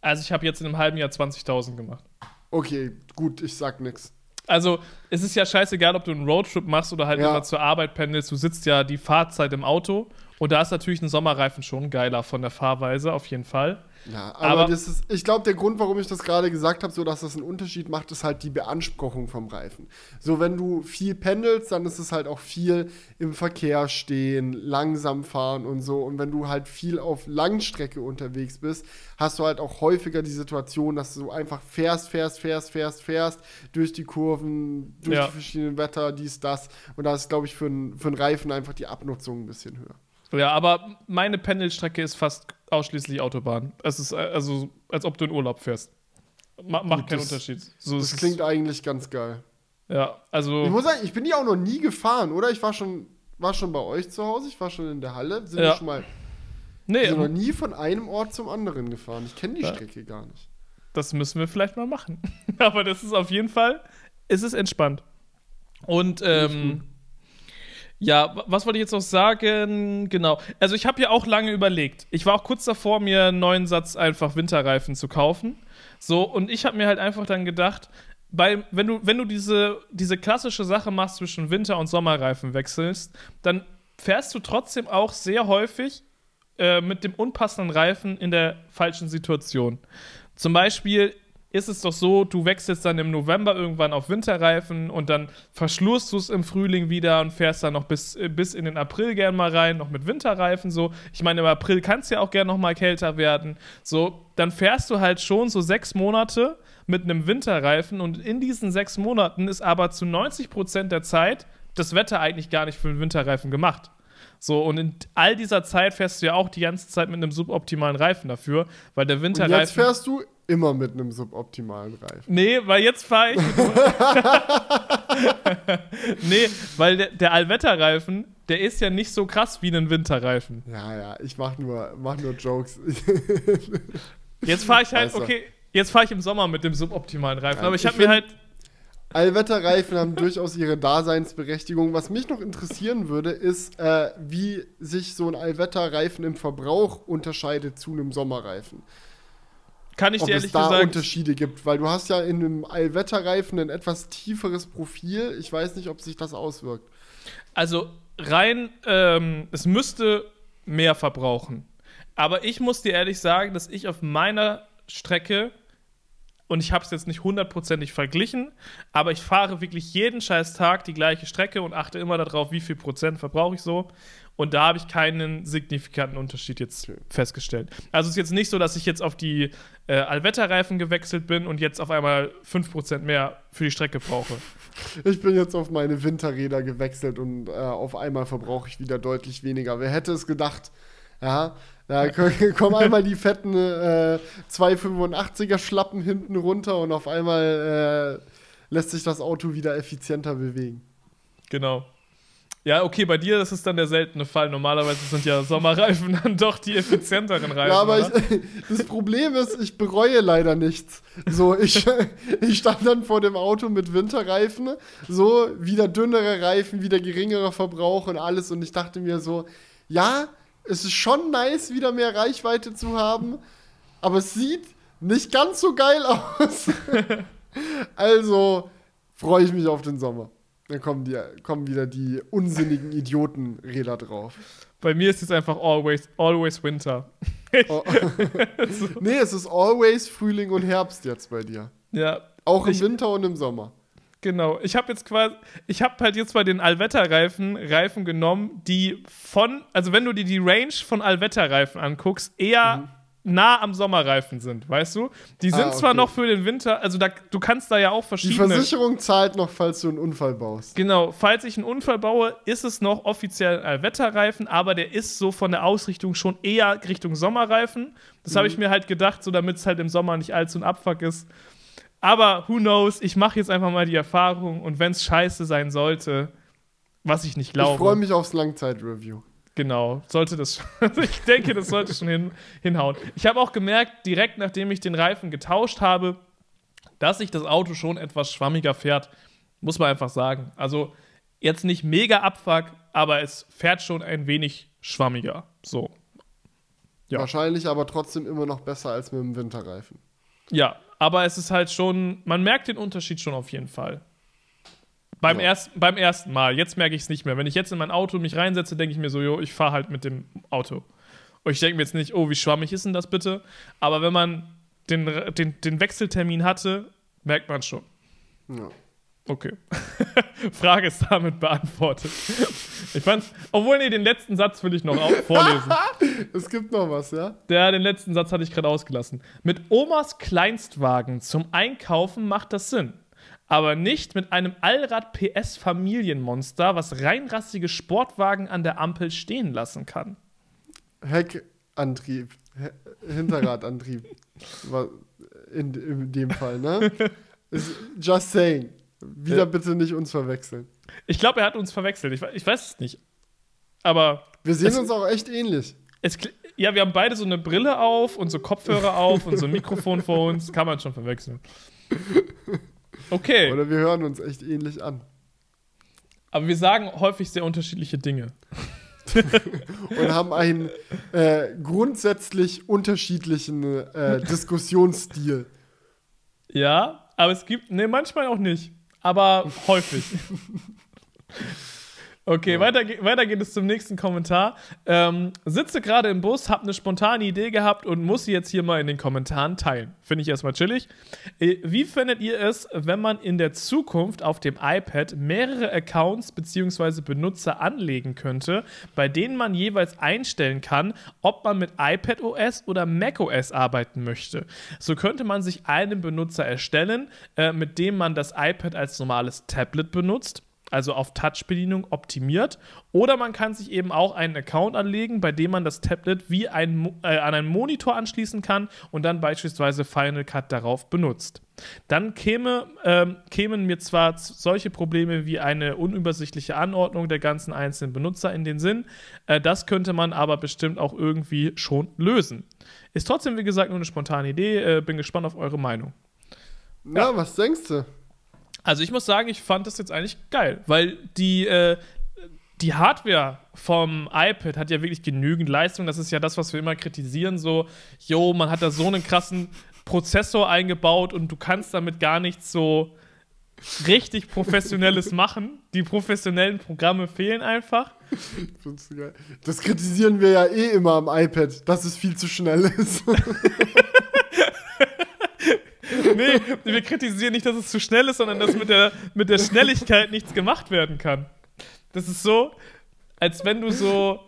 Also, ich habe jetzt in einem halben Jahr 20.000 gemacht. Okay, gut, ich sag nix. Also, es ist ja scheißegal, ob du einen Roadtrip machst oder halt ja. immer zur Arbeit pendelst. Du sitzt ja die Fahrzeit im Auto und da ist natürlich ein Sommerreifen schon geiler von der Fahrweise, auf jeden Fall. Ja, aber, aber das ist, ich glaube, der Grund, warum ich das gerade gesagt habe, so dass das einen Unterschied macht, ist halt die Beanspruchung vom Reifen. So, wenn du viel pendelst, dann ist es halt auch viel im Verkehr stehen, langsam fahren und so. Und wenn du halt viel auf Langstrecke unterwegs bist, hast du halt auch häufiger die Situation, dass du einfach fährst, fährst, fährst, fährst, fährst, durch die Kurven, durch ja. die verschiedenen Wetter, dies, das. Und da ist, glaube ich, für einen für Reifen einfach die Abnutzung ein bisschen höher. Ja, aber meine Pendelstrecke ist fast ausschließlich Autobahn. Es ist äh, also, als ob du in Urlaub fährst. Ma macht keinen Unterschied. So, das klingt eigentlich ganz geil. Ja, also. Ich muss sagen, ich bin die auch noch nie gefahren, oder? Ich war schon, war schon bei euch zu Hause, ich war schon in der Halle. Sind ja. wir schon mal. Nee, sind noch nie von einem Ort zum anderen gefahren. Ich kenne die ja. Strecke gar nicht. Das müssen wir vielleicht mal machen. Aber das ist auf jeden Fall, ist es entspannt. Und ähm, ja, was wollte ich jetzt noch sagen? Genau. Also ich habe ja auch lange überlegt. Ich war auch kurz davor, mir einen neuen Satz einfach Winterreifen zu kaufen. So, und ich habe mir halt einfach dann gedacht, bei, wenn du, wenn du diese, diese klassische Sache machst zwischen Winter- und Sommerreifen wechselst, dann fährst du trotzdem auch sehr häufig äh, mit dem unpassenden Reifen in der falschen Situation. Zum Beispiel, ist es doch so, du wechselst dann im November irgendwann auf Winterreifen und dann verschlurst du es im Frühling wieder und fährst dann noch bis, äh, bis in den April gern mal rein, noch mit Winterreifen so. Ich meine, im April kann es ja auch gern noch mal kälter werden. So, dann fährst du halt schon so sechs Monate mit einem Winterreifen und in diesen sechs Monaten ist aber zu 90 Prozent der Zeit das Wetter eigentlich gar nicht für einen Winterreifen gemacht. So, und in all dieser Zeit fährst du ja auch die ganze Zeit mit einem suboptimalen Reifen dafür, weil der Winterreifen. Und jetzt fährst du immer mit einem suboptimalen Reifen. Nee, weil jetzt fahre ich. nee, weil der, der Allwetterreifen, der ist ja nicht so krass wie ein Winterreifen. Ja, ja, ich mach nur, mach nur Jokes. jetzt fahre ich halt, okay, jetzt fahre ich im Sommer mit dem suboptimalen Reifen, ja, aber ich habe mir halt. Allwetterreifen haben durchaus ihre Daseinsberechtigung. Was mich noch interessieren würde, ist, äh, wie sich so ein Allwetterreifen im Verbrauch unterscheidet zu einem Sommerreifen. Kann ich ob dir ehrlich es da gesagt Unterschiede gibt, weil du hast ja in einem Allwetterreifen ein etwas tieferes Profil. Ich weiß nicht, ob sich das auswirkt. Also rein, ähm, es müsste mehr verbrauchen. Aber ich muss dir ehrlich sagen, dass ich auf meiner Strecke und ich habe es jetzt nicht hundertprozentig verglichen, aber ich fahre wirklich jeden scheiß Tag die gleiche Strecke und achte immer darauf, wie viel Prozent verbrauche ich so. Und da habe ich keinen signifikanten Unterschied jetzt okay. festgestellt. Also es ist jetzt nicht so, dass ich jetzt auf die äh, Allwetterreifen gewechselt bin und jetzt auf einmal 5% mehr für die Strecke brauche. Ich bin jetzt auf meine Winterräder gewechselt und äh, auf einmal verbrauche ich wieder deutlich weniger. Wer hätte es gedacht? Ja, da kommen einmal die fetten äh, 285er Schlappen hinten runter und auf einmal äh, lässt sich das Auto wieder effizienter bewegen. Genau. Ja, okay, bei dir das ist dann der seltene Fall. Normalerweise sind ja Sommerreifen dann doch die effizienteren Reifen. Ja, aber ich, das Problem ist, ich bereue leider nichts. So, ich, ich stand dann vor dem Auto mit Winterreifen, so wieder dünnere Reifen, wieder geringerer Verbrauch und alles. Und ich dachte mir so, ja, es ist schon nice, wieder mehr Reichweite zu haben, aber es sieht nicht ganz so geil aus. also freue ich mich auf den Sommer. Dann kommen, die, kommen wieder die unsinnigen Idiotenräder drauf. Bei mir ist es einfach always, always Winter. oh. nee, es ist always Frühling und Herbst jetzt bei dir. Ja. Auch im ich, Winter und im Sommer. Genau. Ich habe jetzt quasi, ich habe halt jetzt bei den Allwetterreifen Reifen genommen, die von, also wenn du dir die Range von Allwetterreifen anguckst, eher mhm nah am Sommerreifen sind, weißt du? Die sind ah, okay. zwar noch für den Winter, also da, du kannst da ja auch verschiedene. Die Versicherung zahlt noch, falls du einen Unfall baust. Genau, falls ich einen Unfall baue, ist es noch offiziell ein Wetterreifen, aber der ist so von der Ausrichtung schon eher Richtung Sommerreifen. Das mhm. habe ich mir halt gedacht, so damit es halt im Sommer nicht allzu ein Abfuck ist. Aber who knows, ich mache jetzt einfach mal die Erfahrung und wenn es scheiße sein sollte, was ich nicht glaube. Ich freue mich aufs Langzeit-Review. Genau, sollte das. ich denke, das sollte schon hin, hinhauen. Ich habe auch gemerkt, direkt nachdem ich den Reifen getauscht habe, dass sich das Auto schon etwas schwammiger fährt. Muss man einfach sagen. Also jetzt nicht mega Abfuck, aber es fährt schon ein wenig schwammiger. So. Ja. Wahrscheinlich aber trotzdem immer noch besser als mit dem Winterreifen. Ja, aber es ist halt schon, man merkt den Unterschied schon auf jeden Fall. Beim, ja. erst, beim ersten Mal. Jetzt merke ich es nicht mehr. Wenn ich jetzt in mein Auto mich reinsetze, denke ich mir so, jo, ich fahre halt mit dem Auto. Und ich denke mir jetzt nicht, oh, wie schwammig ist denn das bitte? Aber wenn man den, den, den Wechseltermin hatte, merkt man schon. Ja. Okay. Frage ist damit beantwortet. Ich fand, obwohl, nee, den letzten Satz will ich noch vorlesen. Es gibt noch was, ja? Der, den letzten Satz hatte ich gerade ausgelassen. Mit Omas Kleinstwagen zum Einkaufen macht das Sinn. Aber nicht mit einem Allrad-PS-Familienmonster, was reinrassige Sportwagen an der Ampel stehen lassen kann. Heckantrieb, He- Hinterradantrieb. War in, in dem Fall, ne? Just saying. Wieder Ja. bitte nicht uns verwechseln. Ich glaube, er hat uns verwechselt. Ich, ich weiß es nicht. Aber Wir sehen Es- uns auch echt ähnlich. es, ja, wir haben beide so eine Brille auf und so Kopfhörer auf und so ein Mikrofon vor uns. Kann man schon verwechseln. Okay, Oder wir hören uns echt ähnlich an. aber wir sagen häufig sehr unterschiedliche Dinge. Und haben einen äh, grundsätzlich unterschiedlichen äh, Diskussionsstil. Ja, aber es gibt, ne, manchmal auch nicht, aber häufig. Okay, weiter, ge- weiter geht es zum nächsten Kommentar. Ähm, sitze gerade im Bus, habe eine spontane Idee gehabt und muss sie jetzt hier mal in den Kommentaren teilen. Finde ich erstmal chillig. Äh, Wie findet ihr es, wenn man in der Zukunft auf dem iPad mehrere Accounts bzw. Benutzer anlegen könnte, bei denen man jeweils einstellen kann, ob man mit iPadOS oder macOS arbeiten möchte? So könnte man sich einen Benutzer erstellen, äh, mit dem man das iPad als normales Tablet benutzt also auf Touch-Bedienung optimiert. Oder man kann sich eben auch einen Account anlegen, bei dem man das Tablet wie ein, äh, an einen Monitor anschließen kann und dann beispielsweise Final Cut darauf benutzt. Dann käme, ähm, kämen mir zwar solche Probleme wie eine unübersichtliche Anordnung der ganzen einzelnen Benutzer in den Sinn, äh, das könnte man aber bestimmt auch irgendwie schon lösen. Ist trotzdem, wie gesagt, nur eine spontane Idee, äh, bin gespannt auf eure Meinung. Na, was denkst du? Also ich muss sagen, ich fand das jetzt eigentlich geil, weil die, äh, die Hardware vom iPad hat ja wirklich genügend Leistung. Das ist ja das, was wir immer kritisieren. So, yo, man hat da so einen krassen Prozessor eingebaut und du kannst damit gar nichts so richtig Professionelles machen. Die professionellen Programme fehlen einfach. Das kritisieren wir ja eh immer am iPad, dass es viel zu schnell ist. Nee, wir kritisieren nicht, dass es zu schnell ist, sondern dass mit der, mit der Schnelligkeit nichts gemacht werden kann. Das ist so, als wenn du so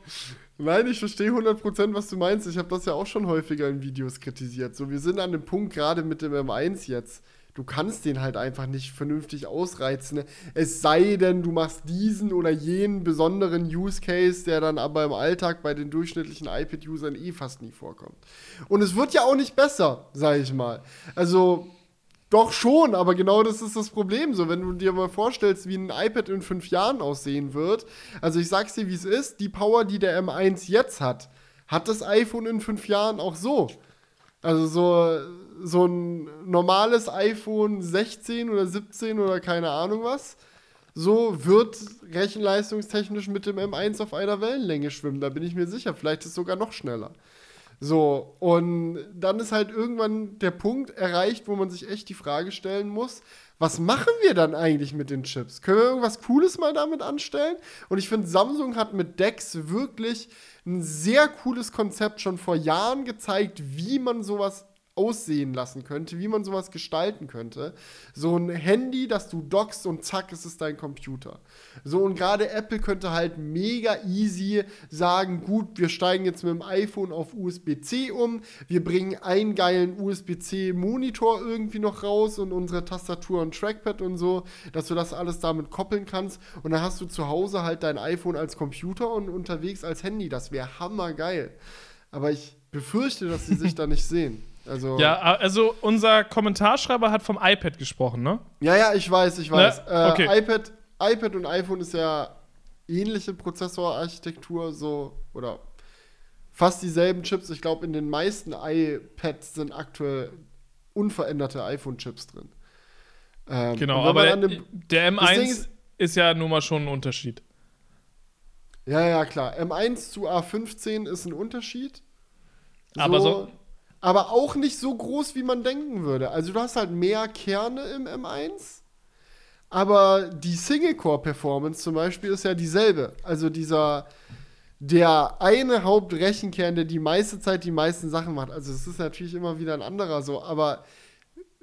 Nein, ich verstehe 100%, was du meinst. Ich habe das ja auch schon häufiger in Videos kritisiert. So, wir sind an dem Punkt gerade mit dem M1 jetzt. Du kannst den halt einfach nicht vernünftig ausreizen. Es sei denn, du machst diesen oder jenen besonderen Use Case, der dann aber im Alltag bei den durchschnittlichen iPad-Usern eh fast nie vorkommt. Und es wird ja auch nicht besser, sage ich mal. Also, doch schon, aber genau das ist das Problem. So, wenn du dir mal vorstellst, wie ein iPad in fünf Jahren aussehen wird. Also ich sag's dir, wie es ist. Die Power, die der M1 jetzt hat, hat das iPhone in fünf Jahren auch so. Also so, so ein normales iPhone 16 oder 17 oder keine Ahnung was. So wird rechenleistungstechnisch mit dem M1 auf einer Wellenlänge schwimmen. Da bin ich mir sicher. Vielleicht ist es sogar noch schneller. So, und dann ist halt irgendwann der Punkt erreicht, wo man sich echt die Frage stellen muss, was machen wir dann eigentlich mit den Chips? Können wir irgendwas Cooles mal damit anstellen? Und ich finde, Samsung hat mit DeX wirklich ein sehr cooles Konzept schon vor Jahren gezeigt, wie man sowas aussehen lassen könnte, wie man sowas gestalten könnte. So ein Handy, das du dockst und zack, ist es dein Computer. So und gerade Apple könnte halt mega easy sagen, gut, wir steigen jetzt mit dem iPhone auf USB-C um, wir bringen einen geilen USB-C-Monitor irgendwie noch raus und unsere Tastatur und Trackpad und so, dass du das alles damit koppeln kannst und dann hast du zu Hause halt dein iPhone als Computer und unterwegs als Handy. Das wäre hammergeil. Aber ich befürchte, dass sie sich da nicht sehen. Also, Ja, also unser Kommentarschreiber hat vom iPad gesprochen, ne? ja, ja, ich weiß, ich weiß. Ne? Okay. Äh, iPad, iPad und iPhone ist ja ähnliche Prozessorarchitektur, so, oder fast dieselben Chips. Ich glaube, in den meisten iPads sind aktuell unveränderte iPhone-Chips drin. Ähm, Genau, aber dem, der Ding M1 ist- ist, ja nun mal schon ein Unterschied. ja, ja, klar. M1 zu A15 ist ein Unterschied. Aber so- aber auch nicht so groß, wie man denken würde. Also du hast halt mehr Kerne im M1, aber die Single-Core-Performance zum Beispiel ist ja dieselbe. Also dieser, der eine Hauptrechenkern, der die meiste Zeit die meisten Sachen macht. Also es ist natürlich immer wieder ein anderer so, aber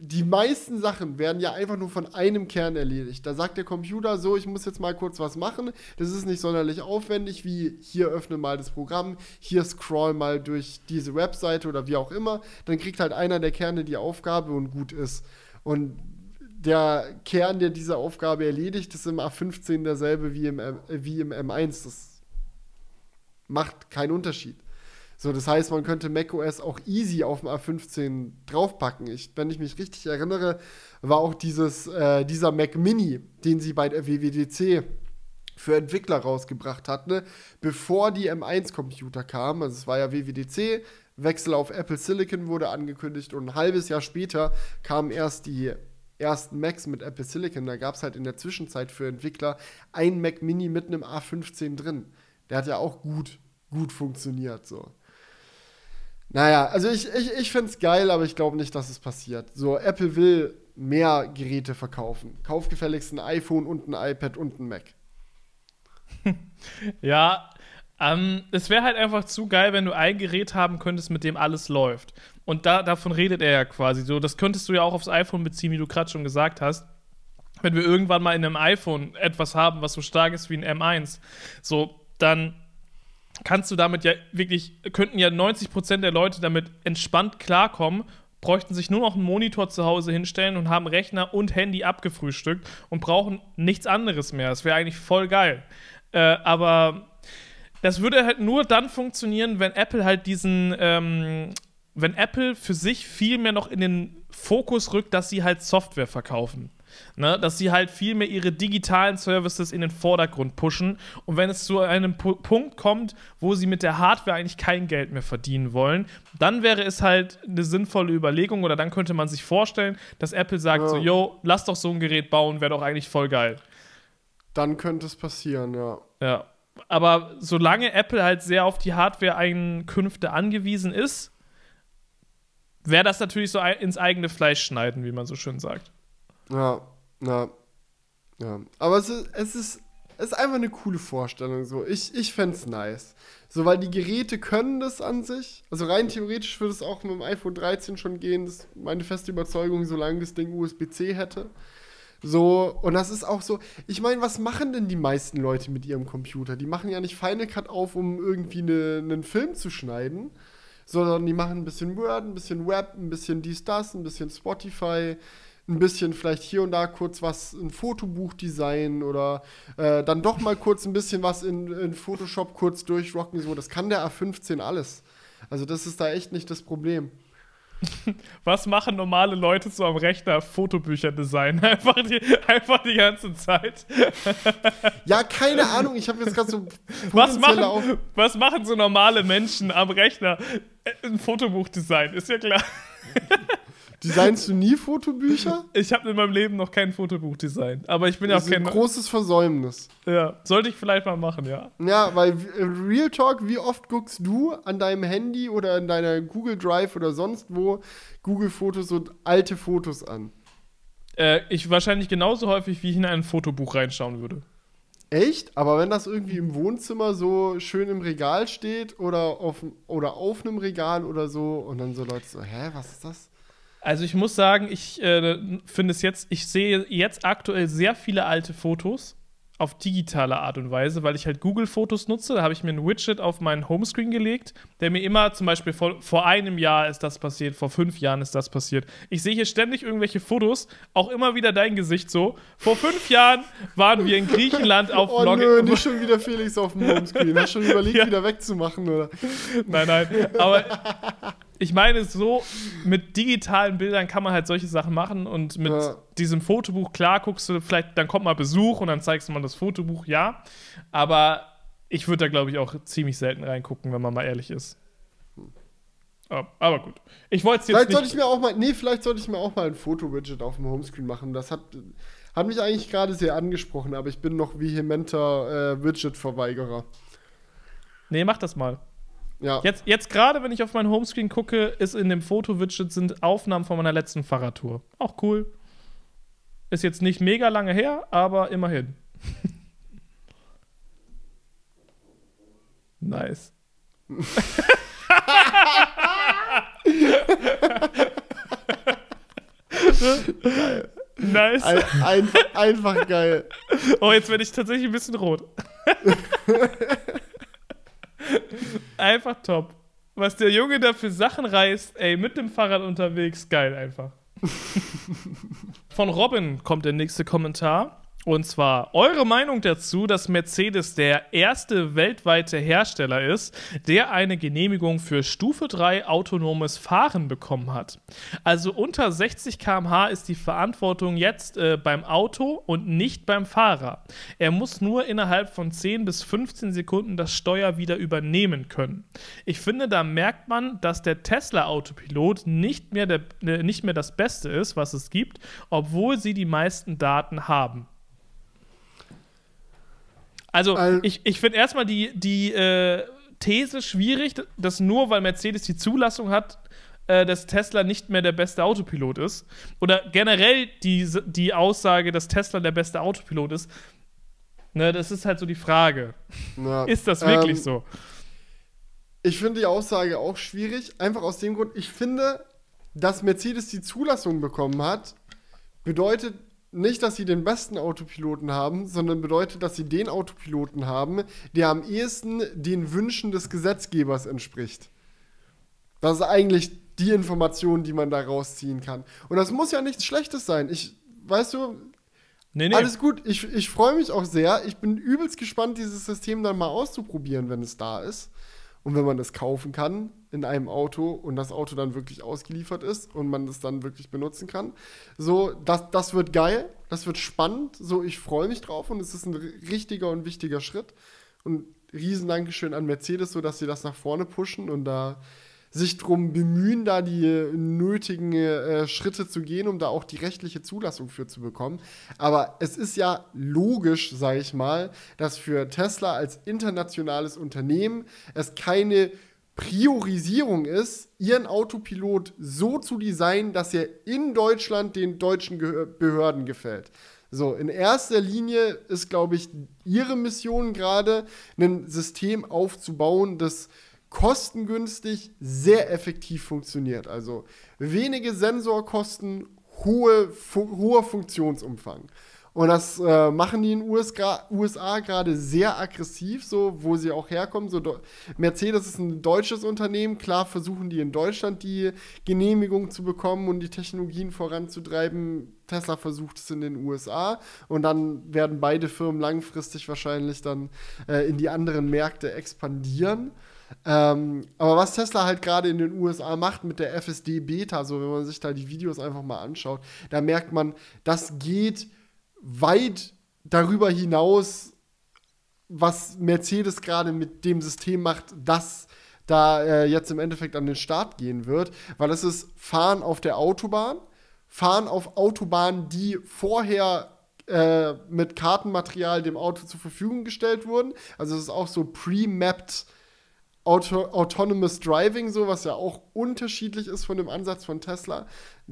die meisten Sachen werden ja einfach nur von einem Kern erledigt. Da sagt der Computer so, ich muss jetzt mal kurz was machen. Das ist nicht sonderlich aufwendig, wie hier öffne mal das Programm, hier scroll mal durch diese Webseite oder wie auch immer. Dann kriegt halt einer der Kerne die Aufgabe und gut ist. Und der Kern, der diese Aufgabe erledigt, ist im A15 derselbe wie im, wie im M1. Das macht keinen Unterschied. So, das heißt, man könnte macOS auch easy auf dem A15 draufpacken. Ich, wenn ich mich richtig erinnere, war auch dieses, äh, dieser Mac Mini, den sie bei der WWDC für Entwickler rausgebracht hatten, bevor die M1-Computer kamen. Also es war ja WWDC, Wechsel auf Apple Silicon wurde angekündigt und ein halbes Jahr später kamen erst die ersten Macs mit Apple Silicon. Da gab es halt in der Zwischenzeit für Entwickler ein Mac Mini mit einem A15 drin. Der hat ja auch gut, gut funktioniert so. Naja, also ich, ich, ich finde es geil, aber ich glaube nicht, dass es passiert. So, Apple will mehr Geräte verkaufen. Kauf gefälligst ein iPhone und ein iPad und ein Mac. ja, ähm, es wäre halt einfach zu geil, wenn du ein Gerät haben könntest, mit dem alles läuft. Und da, davon redet er ja quasi so. Das könntest du ja auch aufs iPhone beziehen, wie du gerade schon gesagt hast. Wenn wir irgendwann mal in einem iPhone etwas haben, was so stark ist wie ein M1, so, dann kannst du damit ja wirklich, könnten ja 90% der Leute damit entspannt klarkommen, bräuchten sich nur noch einen Monitor zu Hause hinstellen und haben Rechner und Handy abgefrühstückt und brauchen nichts anderes mehr. Das wäre eigentlich voll geil. Äh, aber das würde halt nur dann funktionieren, wenn Apple halt diesen, ähm, wenn Apple für sich viel mehr noch in den Fokus rückt, dass sie halt Software verkaufen. Ne, dass sie halt viel mehr ihre digitalen Services in den Vordergrund pushen. Und wenn es zu einem P Punkt kommt, wo sie mit der Hardware eigentlich kein Geld mehr verdienen wollen, dann wäre es halt eine sinnvolle Überlegung oder dann könnte man sich vorstellen, dass Apple sagt ja. so, yo, lass doch so ein Gerät bauen, wäre doch eigentlich voll geil. Dann könnte es passieren, ja. Ja. Aber solange Apple halt sehr auf die Hardware-Einkünfte angewiesen ist, wäre das natürlich so ins eigene Fleisch schneiden, wie man so schön sagt. Ja, ja. Ja. Aber es ist, es ist, es ist einfach eine coole Vorstellung. So. Ich, ich fände es nice. So, weil die Geräte können das an sich. Also rein theoretisch würde es auch mit dem iPhone 13 schon gehen. Das ist meine feste Überzeugung, solange das Ding USB-C hätte. So, und das ist auch so, ich meine, was machen denn die meisten Leute mit ihrem Computer? Die machen ja nicht Final Cut auf, um irgendwie eine, einen Film zu schneiden, sondern die machen ein bisschen Word, ein bisschen Web, ein bisschen dies, das, ein bisschen Spotify, ein bisschen vielleicht hier und da kurz was, ein Fotobuch designen oder äh, dann doch mal kurz ein bisschen was in, in Photoshop kurz durchrocken. So, das kann der A15 alles. Also das ist da echt nicht das Problem. Was machen normale Leute so am Rechner? Fotobücher designen. Einfach die, einfach die ganze Zeit. Ja, keine Ahnung. Ich habe jetzt gerade so. Was machen, was machen so normale Menschen am Rechner? Ein Fotobuch designen, ist ja klar. Designst du nie Fotobücher? Ich habe in meinem Leben noch kein Fotobuch designt. Aber ich bin ja auch kein. ein großes Versäumnis. Ja, sollte ich vielleicht mal machen, ja. Ja, weil äh, Real Talk, wie oft guckst du an deinem Handy oder in deiner Google Drive oder sonst wo Google Fotos und alte Fotos an? Äh, ich wahrscheinlich genauso häufig, wie ich in ein Fotobuch reinschauen würde. Echt? Aber wenn das irgendwie im Wohnzimmer so schön im Regal steht oder auf, oder auf einem Regal oder so und dann so Leute so, hä, was ist das? Also ich muss sagen, ich äh, finde es jetzt, ich sehe jetzt aktuell sehr viele alte Fotos auf digitale Art und Weise, weil ich halt Google-Fotos nutze. Da habe ich mir ein Widget auf meinen Homescreen gelegt, der mir immer zum Beispiel vor, vor einem Jahr ist das passiert, vor fünf Jahren ist das passiert. Ich sehe hier ständig irgendwelche Fotos, auch immer wieder dein Gesicht so. Vor fünf Jahren waren wir in Griechenland auf Oh Log nö, nicht schon wieder Felix auf dem Homescreen. Hast schon überlegt, ja. wieder wegzumachen, oder? Nein, nein. Aber ich meine, so mit digitalen Bildern kann man halt solche Sachen machen und mit ja. diesem Fotobuch, klar, guckst du, vielleicht, dann kommt mal Besuch und dann zeigst du mal das Fotobuch, ja. Aber ich würde da, glaube ich, auch ziemlich selten reingucken, wenn man mal ehrlich ist. Oh, aber gut. Ich wollte es jetzt vielleicht Sollte ich mir auch mal, nee, vielleicht sollte ich mir auch mal ein Foto-Widget auf dem Homescreen machen. Das hat, hat mich eigentlich gerade sehr angesprochen, aber ich bin noch vehementer äh, Widget-Verweigerer. Nee, mach das mal. Ja. Jetzt, jetzt gerade, wenn ich auf meinen Homescreen gucke, ist in dem Foto-Widget sind Aufnahmen von meiner letzten Fahrradtour. Auch cool. Ist jetzt nicht mega lange her, aber immerhin. Nice. Geil. Nice. Ein, einfach, einfach geil. Oh, jetzt werde ich tatsächlich ein bisschen rot. einfach top. Was der Junge da für Sachen reißt, ey, mit dem Fahrrad unterwegs, geil einfach. Von Robin kommt der nächste Kommentar. Und zwar eure Meinung dazu, dass Mercedes der erste weltweite Hersteller ist, der eine Genehmigung für Stufe 3 autonomes Fahren bekommen hat. Also unter 60 km/h ist die Verantwortung jetzt äh, beim Auto und nicht beim Fahrer. Er muss nur innerhalb von 10 bis 15 Sekunden das Steuer wieder übernehmen können. Ich finde, da merkt man, dass der Tesla Autopilot nicht äh, nicht mehr das Beste ist, was es gibt, obwohl sie die meisten Daten haben. Also, Al- ich, ich finde erstmal die, die äh, These schwierig, dass nur weil Mercedes die Zulassung hat, äh, dass Tesla nicht mehr der beste Autopilot ist. Oder generell die, die Aussage, dass Tesla der beste Autopilot ist. Ne, das ist halt so die Frage. Ja. Ist das wirklich Ähm, so? Ich finde die Aussage auch schwierig, einfach aus dem Grund, ich finde, dass Mercedes die Zulassung bekommen hat, bedeutet nicht, dass sie den besten Autopiloten haben, sondern bedeutet, dass sie den Autopiloten haben, der am ehesten den Wünschen des Gesetzgebers entspricht. Das ist eigentlich die Information, die man da rausziehen kann. Und das muss ja nichts Schlechtes sein. Ich, weißt du, Nee, nee. alles gut. Ich, ich freue mich auch sehr. Ich bin übelst gespannt, dieses System dann mal auszuprobieren, wenn es da ist. Und wenn man es kaufen kann in einem Auto und das Auto dann wirklich ausgeliefert ist und man es dann wirklich benutzen kann. So, das, das wird geil. Das wird spannend. So, ich freue mich drauf und es ist ein ri- richtiger und wichtiger Schritt. Und riesen Dankeschön an Mercedes, so dass sie das nach vorne pushen und da sich drum bemühen, da die nötigen äh, Schritte zu gehen, um da auch die rechtliche Zulassung für zu bekommen. Aber es ist ja logisch, sage ich mal, dass für Tesla als internationales Unternehmen es keine Priorisierung ist, ihren Autopilot so zu designen, dass er in Deutschland den deutschen Gehör Behörden gefällt. So, in erster Linie ist, glaube ich, ihre Mission gerade, ein System aufzubauen, das kostengünstig sehr effektiv funktioniert. Also wenige Sensorkosten, hohe, fu hoher Funktionsumfang. Und das äh, machen die in USA, USA gerade sehr aggressiv, so wo sie auch herkommen. So, Mercedes ist ein deutsches Unternehmen, klar versuchen die in Deutschland die Genehmigung zu bekommen und die Technologien voranzutreiben. Tesla versucht es in den USA und dann werden beide Firmen langfristig wahrscheinlich dann äh, in die anderen Märkte expandieren. Ähm, aber was Tesla halt gerade in den USA macht mit der FSD Beta, so wenn man sich da die Videos einfach mal anschaut, da merkt man, das geht weit darüber hinaus, was Mercedes gerade mit dem System macht, das da äh, jetzt im Endeffekt an den Start gehen wird, weil es ist Fahren auf der Autobahn, Fahren auf Autobahnen, die vorher äh, mit Kartenmaterial dem Auto zur Verfügung gestellt wurden. Also es ist auch so pre-mapped Auto Autonomous Driving, so was ja auch unterschiedlich ist von dem Ansatz von Tesla.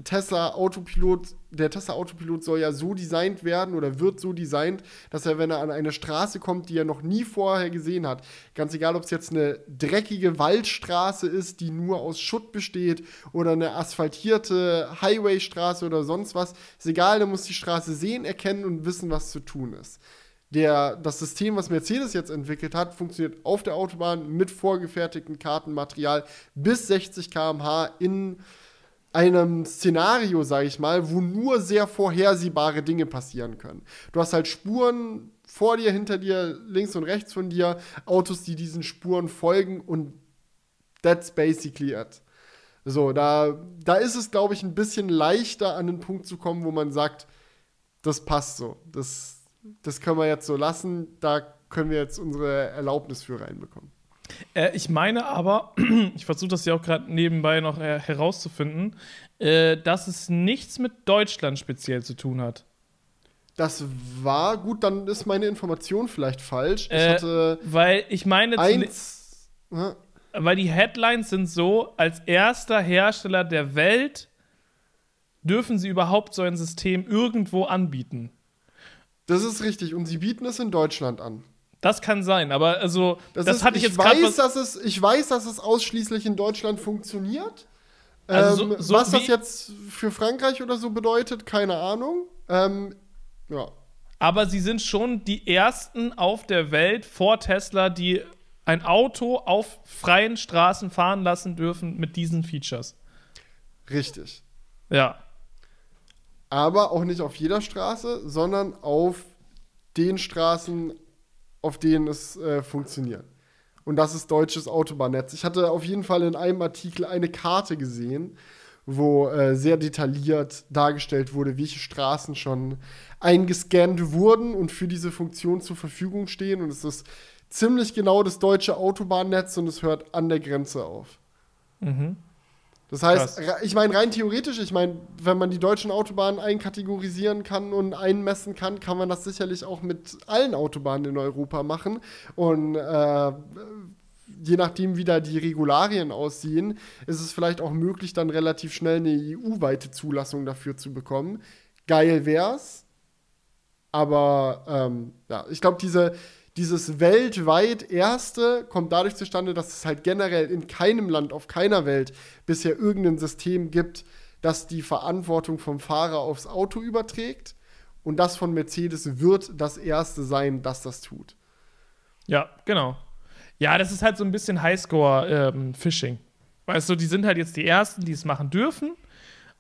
Tesla Autopilot, der Tesla Autopilot soll ja so designt werden oder wird so designt, dass er, wenn er an eine Straße kommt, die er noch nie vorher gesehen hat, ganz egal, ob es jetzt eine dreckige Waldstraße ist, die nur aus Schutt besteht, oder eine asphaltierte Highwaystraße oder sonst was, ist egal, der muss die Straße sehen, erkennen und wissen, was zu tun ist der, das System, was Mercedes jetzt entwickelt hat, funktioniert auf der Autobahn mit vorgefertigtem Kartenmaterial bis 60 km/h in einem Szenario, sage ich mal, wo nur sehr vorhersehbare Dinge passieren können. Du hast halt Spuren vor dir, hinter dir, links und rechts von dir, Autos, die diesen Spuren folgen und that's basically it. So, da, da ist es, glaube ich, ein bisschen leichter an den Punkt zu kommen, wo man sagt, das passt so. Das, das können wir jetzt so lassen. Da können wir jetzt unsere Erlaubnis für reinbekommen. Äh, ich meine aber, ich versuche das ja auch gerade nebenbei noch äh, herauszufinden, äh, dass es nichts mit Deutschland speziell zu tun hat. Das war gut, dann ist meine Information vielleicht falsch. Ich Äh, hatte Weil ich meine, eins. Ja, weil die Headlines sind so, als erster Hersteller der Welt dürfen sie überhaupt so ein System irgendwo anbieten. Das ist richtig. Und sie bieten es in Deutschland an. Das kann sein, aber also, Das, das ist, hatte ich ich jetzt gerade. weiß, dass es, ich weiß, dass es ausschließlich in Deutschland funktioniert. Also so- ähm, so was das jetzt für Frankreich oder so bedeutet, keine Ahnung. Ähm, ja. Aber sie sind schon die ersten auf der Welt vor Tesla, die ein Auto auf freien Straßen fahren lassen dürfen mit diesen Features. Richtig. Ja. Aber auch nicht auf jeder Straße, sondern auf den Straßen, auf denen es äh, funktioniert. Und das ist deutsches Autobahnnetz. Ich hatte auf jeden Fall in einem Artikel eine Karte gesehen, wo äh, sehr detailliert dargestellt wurde, welche Straßen schon eingescannt wurden und für diese Funktion zur Verfügung stehen. Und es ist ziemlich genau das deutsche Autobahnnetz und es hört an der Grenze auf. Mhm. Das heißt, Krass. ich meine, rein theoretisch, ich meine, wenn man die deutschen Autobahnen einkategorisieren kann und einmessen kann, kann man das sicherlich auch mit allen Autobahnen in Europa machen. Und äh, je nachdem, wie da die Regularien aussehen, ist es vielleicht auch möglich, dann relativ schnell eine EU-weite Zulassung dafür zu bekommen. Geil wär's. Aber ähm, ja, ich glaube, diese, dieses weltweit erste kommt dadurch zustande, dass es halt generell in keinem Land auf keiner Welt bisher irgendein System gibt, das die Verantwortung vom Fahrer aufs Auto überträgt. Und das von Mercedes wird das erste sein, das das tut. Ja, genau. Ja, das ist halt so ein bisschen Highscore-Phishing. weißt du, die sind halt jetzt die Ersten, die es machen dürfen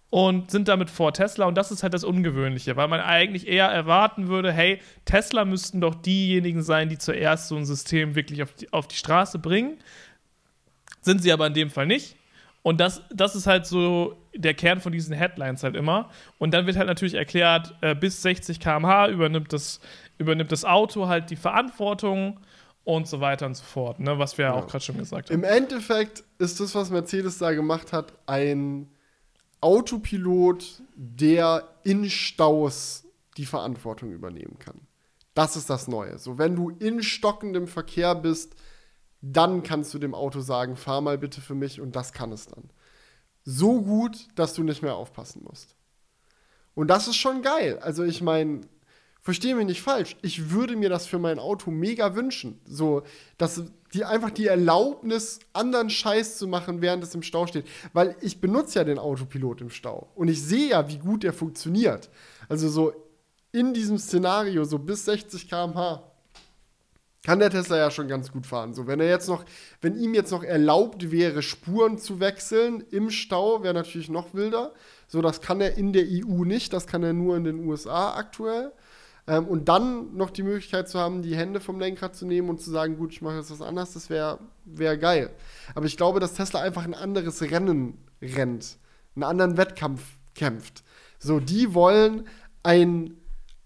und sind damit vor Tesla. Und das ist halt das Ungewöhnliche, weil man eigentlich eher erwarten würde, hey, Tesla müssten doch diejenigen sein, die zuerst so ein System wirklich auf die, auf die Straße bringen. Sind sie aber in dem Fall nicht. Und das, das ist halt so der Kern von diesen Headlines halt immer. Und dann wird halt natürlich erklärt, äh, bis 60 km/h übernimmt das, übernimmt das Auto halt die Verantwortung und so weiter und so fort, ne? was wir ja auch gerade schon gesagt haben. Im Endeffekt ist das, was Mercedes da gemacht hat, ein Autopilot, der in Staus die Verantwortung übernehmen kann. Das ist das Neue. So, wenn du in stockendem Verkehr bist, dann kannst du dem Auto sagen, fahr mal bitte für mich und das kann es dann. So gut, dass du nicht mehr aufpassen musst. Und das ist schon geil. Also ich meine, verstehe mich nicht falsch, ich würde mir das für mein Auto mega wünschen. So, dass die einfach die Erlaubnis, anderen Scheiß zu machen, während es im Stau steht. Weil ich benutze ja den Autopilot im Stau. Und ich sehe ja, wie gut der funktioniert. Also so in diesem Szenario, so bis 60 km/h, kann der Tesla ja schon ganz gut fahren. So, wenn er jetzt noch, wenn ihm jetzt noch erlaubt wäre, Spuren zu wechseln im Stau, wäre natürlich noch wilder. So, das kann er in der EU nicht, das kann er nur in den USA aktuell. Ähm, und dann noch die Möglichkeit zu haben, die Hände vom Lenkrad zu nehmen und zu sagen, gut, ich mache jetzt was anderes, das wäre wär geil. Aber ich glaube, dass Tesla einfach ein anderes Rennen rennt, einen anderen Wettkampf kämpft. So, die wollen ein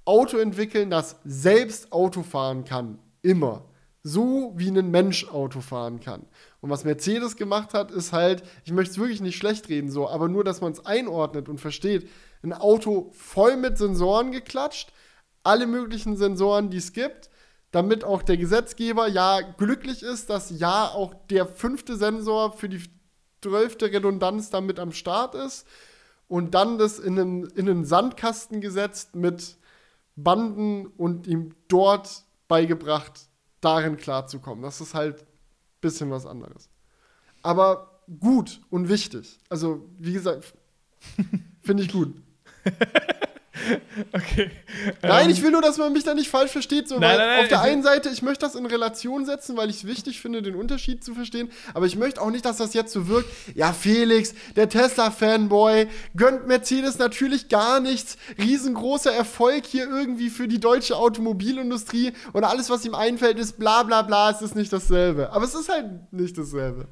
Auto entwickeln, das selbst Auto fahren kann. Immer. So wie ein Mensch Auto fahren kann. Und was Mercedes gemacht hat, ist halt, ich möchte es wirklich nicht schlecht reden, so, aber nur, dass man es einordnet und versteht, ein Auto voll mit Sensoren geklatscht, alle möglichen Sensoren, die es gibt, damit auch der Gesetzgeber ja glücklich ist, dass ja auch der fünfte Sensor für die zwölfte Redundanz damit am Start ist und dann das in einen, in einen Sandkasten gesetzt mit Banden und ihm dort beigebracht, darin klarzukommen. Das ist halt ein bisschen was anderes. Aber gut und wichtig. Also, wie gesagt, finde ich gut. Okay. Nein, Ähm, ich will nur, dass man mich da nicht falsch versteht. So, Nein, nein, nein, auf der einen Seite, ich möchte das in Relation setzen, weil ich es wichtig finde, den Unterschied zu verstehen. Aber ich möchte auch nicht, dass das jetzt so wirkt. Ja, Felix, der Tesla-Fanboy, gönnt Mercedes natürlich gar nichts. Riesengroßer Erfolg hier irgendwie für die deutsche Automobilindustrie. Und alles, was ihm einfällt, ist bla bla bla, es ist nicht dasselbe. Aber es ist halt nicht dasselbe.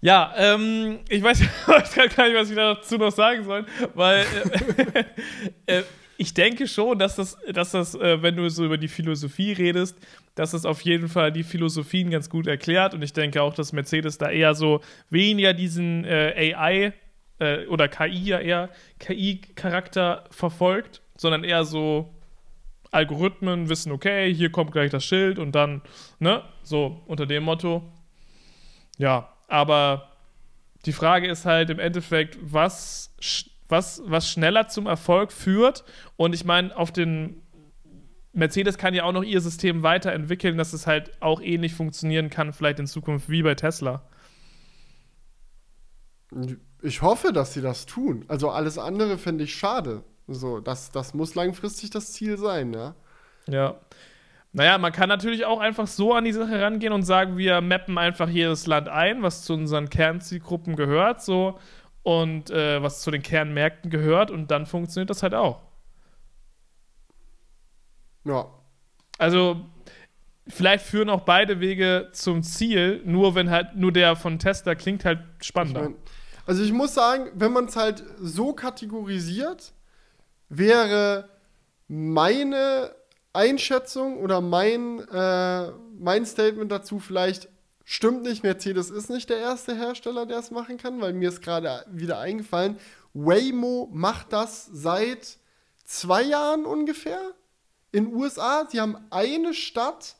Ja, ähm, ich weiß, weiß gar nicht, was ich dazu noch sagen soll, weil äh, äh, ich denke schon, dass das, dass das äh, wenn du so über die Philosophie redest, dass das auf jeden Fall die Philosophien ganz gut erklärt und ich denke auch, dass Mercedes da eher so weniger diesen äh, AI äh, oder KI ja eher KI-Charakter verfolgt, sondern eher so Algorithmen wissen, okay, hier kommt gleich das Schild und dann, ne, so unter dem Motto. Ja, aber die Frage ist halt im Endeffekt, was, was, was schneller zum Erfolg führt. Und ich meine, auf den Mercedes kann ja auch noch ihr System weiterentwickeln, dass es halt auch ähnlich funktionieren kann, vielleicht in Zukunft wie bei Tesla. Ich hoffe, dass sie das tun. Also alles andere finde ich schade. So, das, das muss langfristig das Ziel sein, ja. Ja. Naja, man kann natürlich auch einfach so an die Sache rangehen und sagen, wir mappen einfach jedes Land ein, was zu unseren Kernzielgruppen gehört, so und äh, was zu den Kernmärkten gehört und dann funktioniert das halt auch. Ja. Also, vielleicht führen auch beide Wege zum Ziel, nur wenn halt, nur der von Tesla klingt halt spannender. Ich mein, also ich muss sagen, wenn man es halt so kategorisiert, wäre meine Einschätzung oder mein, äh, mein Statement dazu vielleicht, stimmt nicht, Mercedes ist nicht der erste Hersteller, der es machen kann, weil mir ist gerade wieder eingefallen, Waymo macht das seit zwei Jahren ungefähr in USA. Sie haben eine Stadt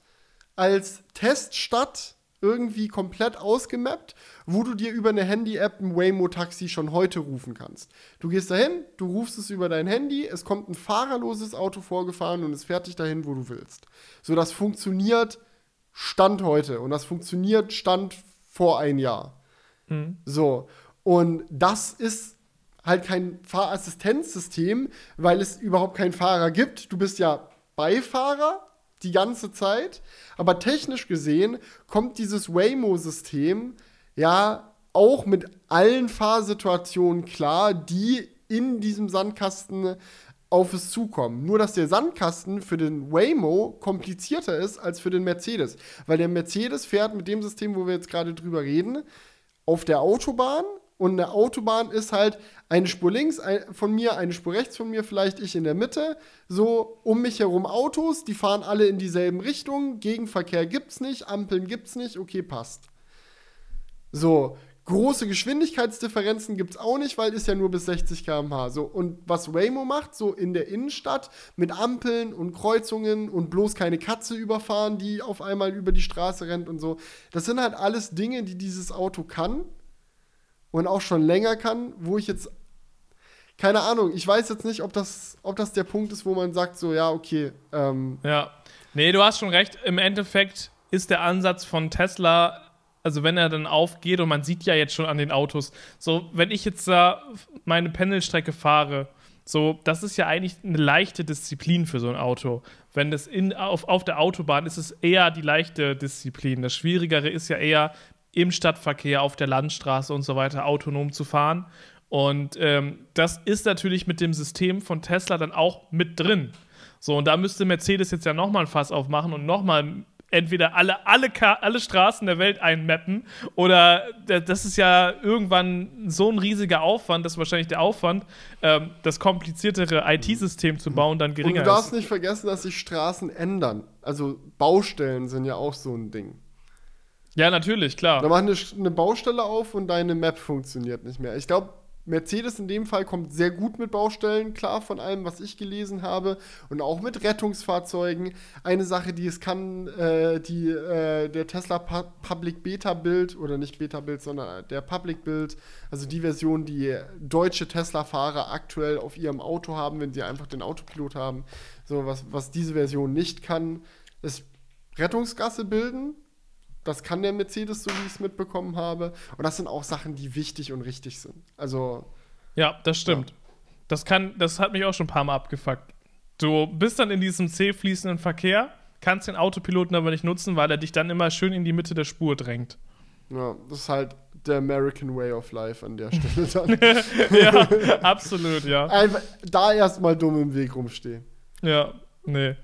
als Teststadt irgendwie komplett ausgemappt, wo du dir über eine Handy-App ein Waymo-Taxi schon heute rufen kannst. Du gehst dahin, du rufst es über dein Handy, es kommt ein fahrerloses Auto vorgefahren und es fährt dich dahin, wo du willst. So, das funktioniert Stand heute und das funktioniert Stand vor ein Jahr. Mhm. So, und das ist halt kein Fahrassistenzsystem, weil es überhaupt keinen Fahrer gibt. Du bist ja Beifahrer die ganze Zeit. Aber technisch gesehen kommt dieses Waymo-System ja auch mit allen Fahrsituationen klar, die in diesem Sandkasten auf es zukommen. Nur, dass der Sandkasten für den Waymo komplizierter ist als für den Mercedes. Weil der Mercedes fährt mit dem System, wo wir jetzt gerade drüber reden, auf der Autobahn und eine Autobahn ist halt eine Spur links von mir, eine Spur rechts von mir, vielleicht ich in der Mitte. So um mich herum Autos, die fahren alle in dieselben Richtungen. Gegenverkehr gibt's nicht, Ampeln gibt's nicht, okay, passt. So, große Geschwindigkeitsdifferenzen gibt's auch nicht, weil ist ja nur bis 60 km/h. So, und was Waymo macht, so in der Innenstadt mit Ampeln und Kreuzungen und bloß keine Katze überfahren, die auf einmal über die Straße rennt und so. Das sind halt alles Dinge, die dieses Auto kann und auch schon länger kann, wo ich jetzt keine Ahnung, ich weiß jetzt nicht, ob das, ob das der Punkt ist, wo man sagt, so, ja, okay. Ähm ja. Nee, du hast schon recht. Im Endeffekt ist der Ansatz von Tesla, also wenn er dann aufgeht und man sieht ja jetzt schon an den Autos, so, wenn ich jetzt da meine Pendelstrecke fahre, so, das ist ja eigentlich eine leichte Disziplin für so ein Auto. Wenn das in, auf, auf der Autobahn ist es eher die leichte Disziplin. Das Schwierigere ist ja eher, im Stadtverkehr, auf der Landstraße und so weiter autonom zu fahren. Und ähm, das ist natürlich mit dem System von Tesla dann auch mit drin. So, und da müsste Mercedes jetzt ja nochmal ein Fass aufmachen und nochmal entweder alle, alle, alle Straßen der Welt einmappen oder das ist ja irgendwann so ein riesiger Aufwand, dass wahrscheinlich der Aufwand, ähm, das kompliziertere IT-System zu bauen, dann geringer ist. Und du darfst ist. nicht vergessen, dass sich Straßen ändern. Also Baustellen sind ja auch so ein Ding. Ja, natürlich, klar. Da mach eine, eine Baustelle auf und deine Map funktioniert nicht mehr. Ich glaube, Mercedes in dem Fall kommt sehr gut mit Baustellen klar, von allem, was ich gelesen habe. Und auch mit Rettungsfahrzeugen. Eine Sache, die es kann, äh, die äh, der Tesla Pu Public Beta Build, oder nicht Beta Build, sondern der Public Build, also die Version, die deutsche Tesla-Fahrer aktuell auf ihrem Auto haben, wenn sie einfach den Autopilot haben. So, was, was diese Version nicht kann, ist Rettungsgasse bilden das kann der Mercedes, so wie ich es mitbekommen habe. Und das sind auch Sachen, die wichtig und richtig sind. Also. Ja, das stimmt. Ja. Das, kann, das hat mich auch schon ein paar Mal abgefuckt. Du bist dann in diesem zäh fließenden Verkehr, kannst den Autopiloten aber nicht nutzen, weil er dich dann immer schön in die Mitte der Spur drängt. Ja, das ist halt der American Way of Life an der Stelle dann. ja, absolut, ja. Einfach da erstmal dumm im Weg rumstehen. Ja, nee.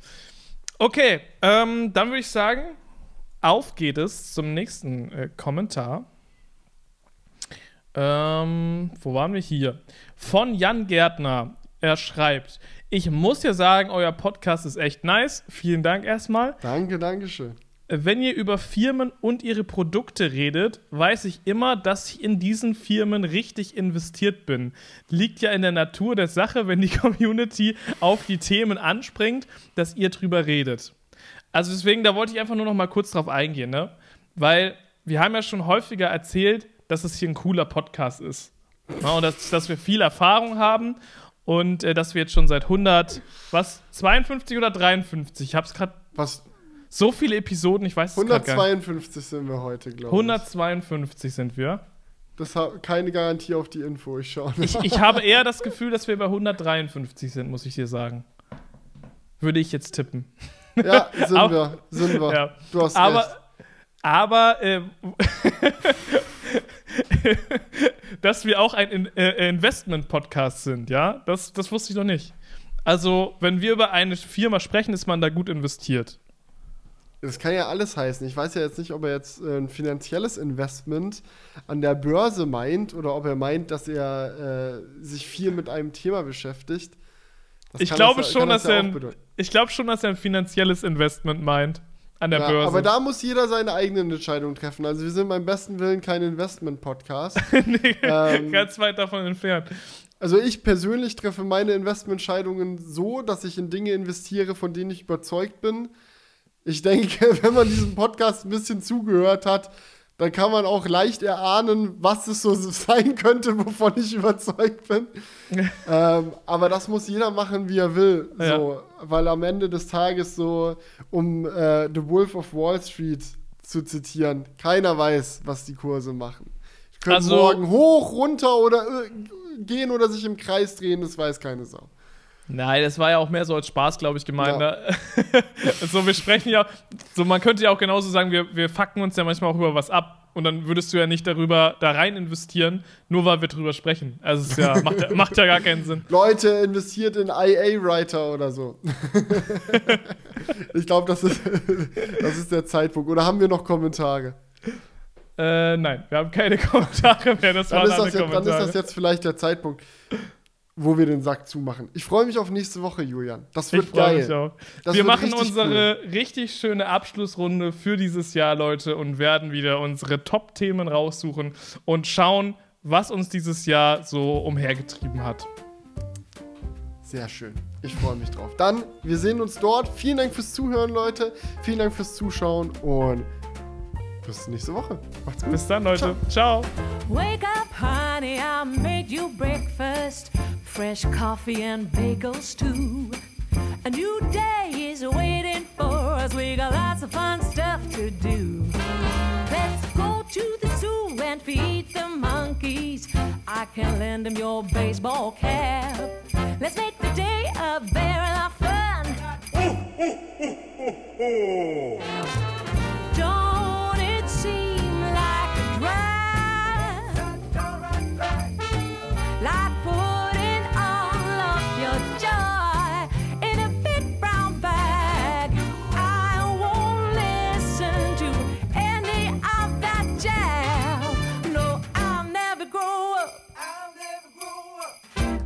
Okay, ähm, dann würde ich sagen, auf geht es zum nächsten äh, Kommentar. Ähm, wo waren wir hier? Von Jan Gärtner. Er schreibt: Ich muss ja sagen, euer Podcast ist echt nice. Vielen Dank erstmal. Danke, danke schön. Wenn ihr über Firmen und ihre Produkte redet, weiß ich immer, dass ich in diesen Firmen richtig investiert bin. Liegt ja in der Natur der Sache, wenn die Community auf die Themen anspringt, dass ihr drüber redet. Also deswegen, da wollte ich einfach nur noch mal kurz drauf eingehen, ne? Weil wir haben ja schon häufiger erzählt, dass es hier ein cooler Podcast ist. Ja, und dass, dass wir viel Erfahrung haben Und äh, dass wir jetzt schon seit 100, was, 52 oder 53? Ich hab's gerade Was? so viele Episoden, ich weiß es gar nicht. 152 sind wir heute, glaube ich. 152 sind wir. Das hat keine Garantie auf die Info, ich schaue. Ich, ich habe eher das Gefühl, dass wir bei 153 sind, muss ich dir sagen. Würde ich jetzt tippen. Ja, sind Aber- wir, sind wir. Ja. Du hast recht. Aber, aber äh, dass wir auch ein In äh, Investment-Podcast sind, ja, das, das wusste ich noch nicht. Also, wenn wir über eine Firma sprechen, ist man da gut investiert. Das kann ja alles heißen. Ich weiß ja jetzt nicht, ob er jetzt äh, ein finanzielles Investment an der Börse meint oder ob er meint, dass er äh, sich viel mit einem Thema beschäftigt. Ich glaube das, schon, das dass er ja bedeuten. Ich glaube schon, dass er ein finanzielles Investment meint an der Ja, Börse. aber da muss jeder seine eigenen Entscheidungen treffen. Also wir sind beim besten Willen kein Investment-Podcast. nee, ähm, ganz weit davon entfernt. Also ich persönlich treffe meine Investmententscheidungen so, dass ich in Dinge investiere, von denen ich überzeugt bin. Ich denke, wenn man diesem Podcast ein bisschen zugehört hat, dann kann man auch leicht erahnen, was es so sein könnte, wovon ich überzeugt bin. ähm, aber das muss jeder machen, wie er will. Ja. So, weil am Ende des Tages so, um äh, The Wolf of Wall Street zu zitieren, keiner weiß, was die Kurse machen. Die können Also- morgen hoch, runter oder äh, gehen oder sich im Kreis drehen, das weiß keine Sau. Nein, das war ja auch mehr so als Spaß, glaube ich, gemeint. Ja. Ne? so, wir sprechen ja, so man könnte ja auch genauso sagen, wir, wir fucken uns ja manchmal auch über was ab und dann würdest du ja nicht darüber da rein investieren, nur weil wir drüber sprechen. Also es ja, macht, ja- macht ja gar keinen Sinn. Leute, investiert in IA-Writer oder so. ich glaube, das ist, das ist der Zeitpunkt. Oder haben wir noch Kommentare? Äh, nein, wir haben keine Kommentare mehr. Das Dann ist, das jetzt, dann ist das jetzt vielleicht der Zeitpunkt, wo wir den Sack zumachen. Ich freue mich auf nächste Woche, Julian. Das wird ich freue mich geil. auch. Das wir machen richtig unsere richtig schöne Abschlussrunde für dieses Jahr, Leute, und werden wieder unsere Top-Themen raussuchen und schauen, was uns dieses Jahr so umhergetrieben hat. Sehr schön. Ich freue mich drauf. Dann, wir sehen uns dort. Vielen Dank fürs Zuhören, Leute. Vielen Dank fürs Zuschauen und bis nächste Woche. Macht's gut. Bis dann, Leute. Ciao. Wake up, honey, I made you breakfast. Fresh coffee and bagels, too. A new day is waiting for us. We got lots of fun stuff to do. Let's go to the zoo and feed the monkeys. I can lend them your baseball cap. Let's make the day a very lot of fun.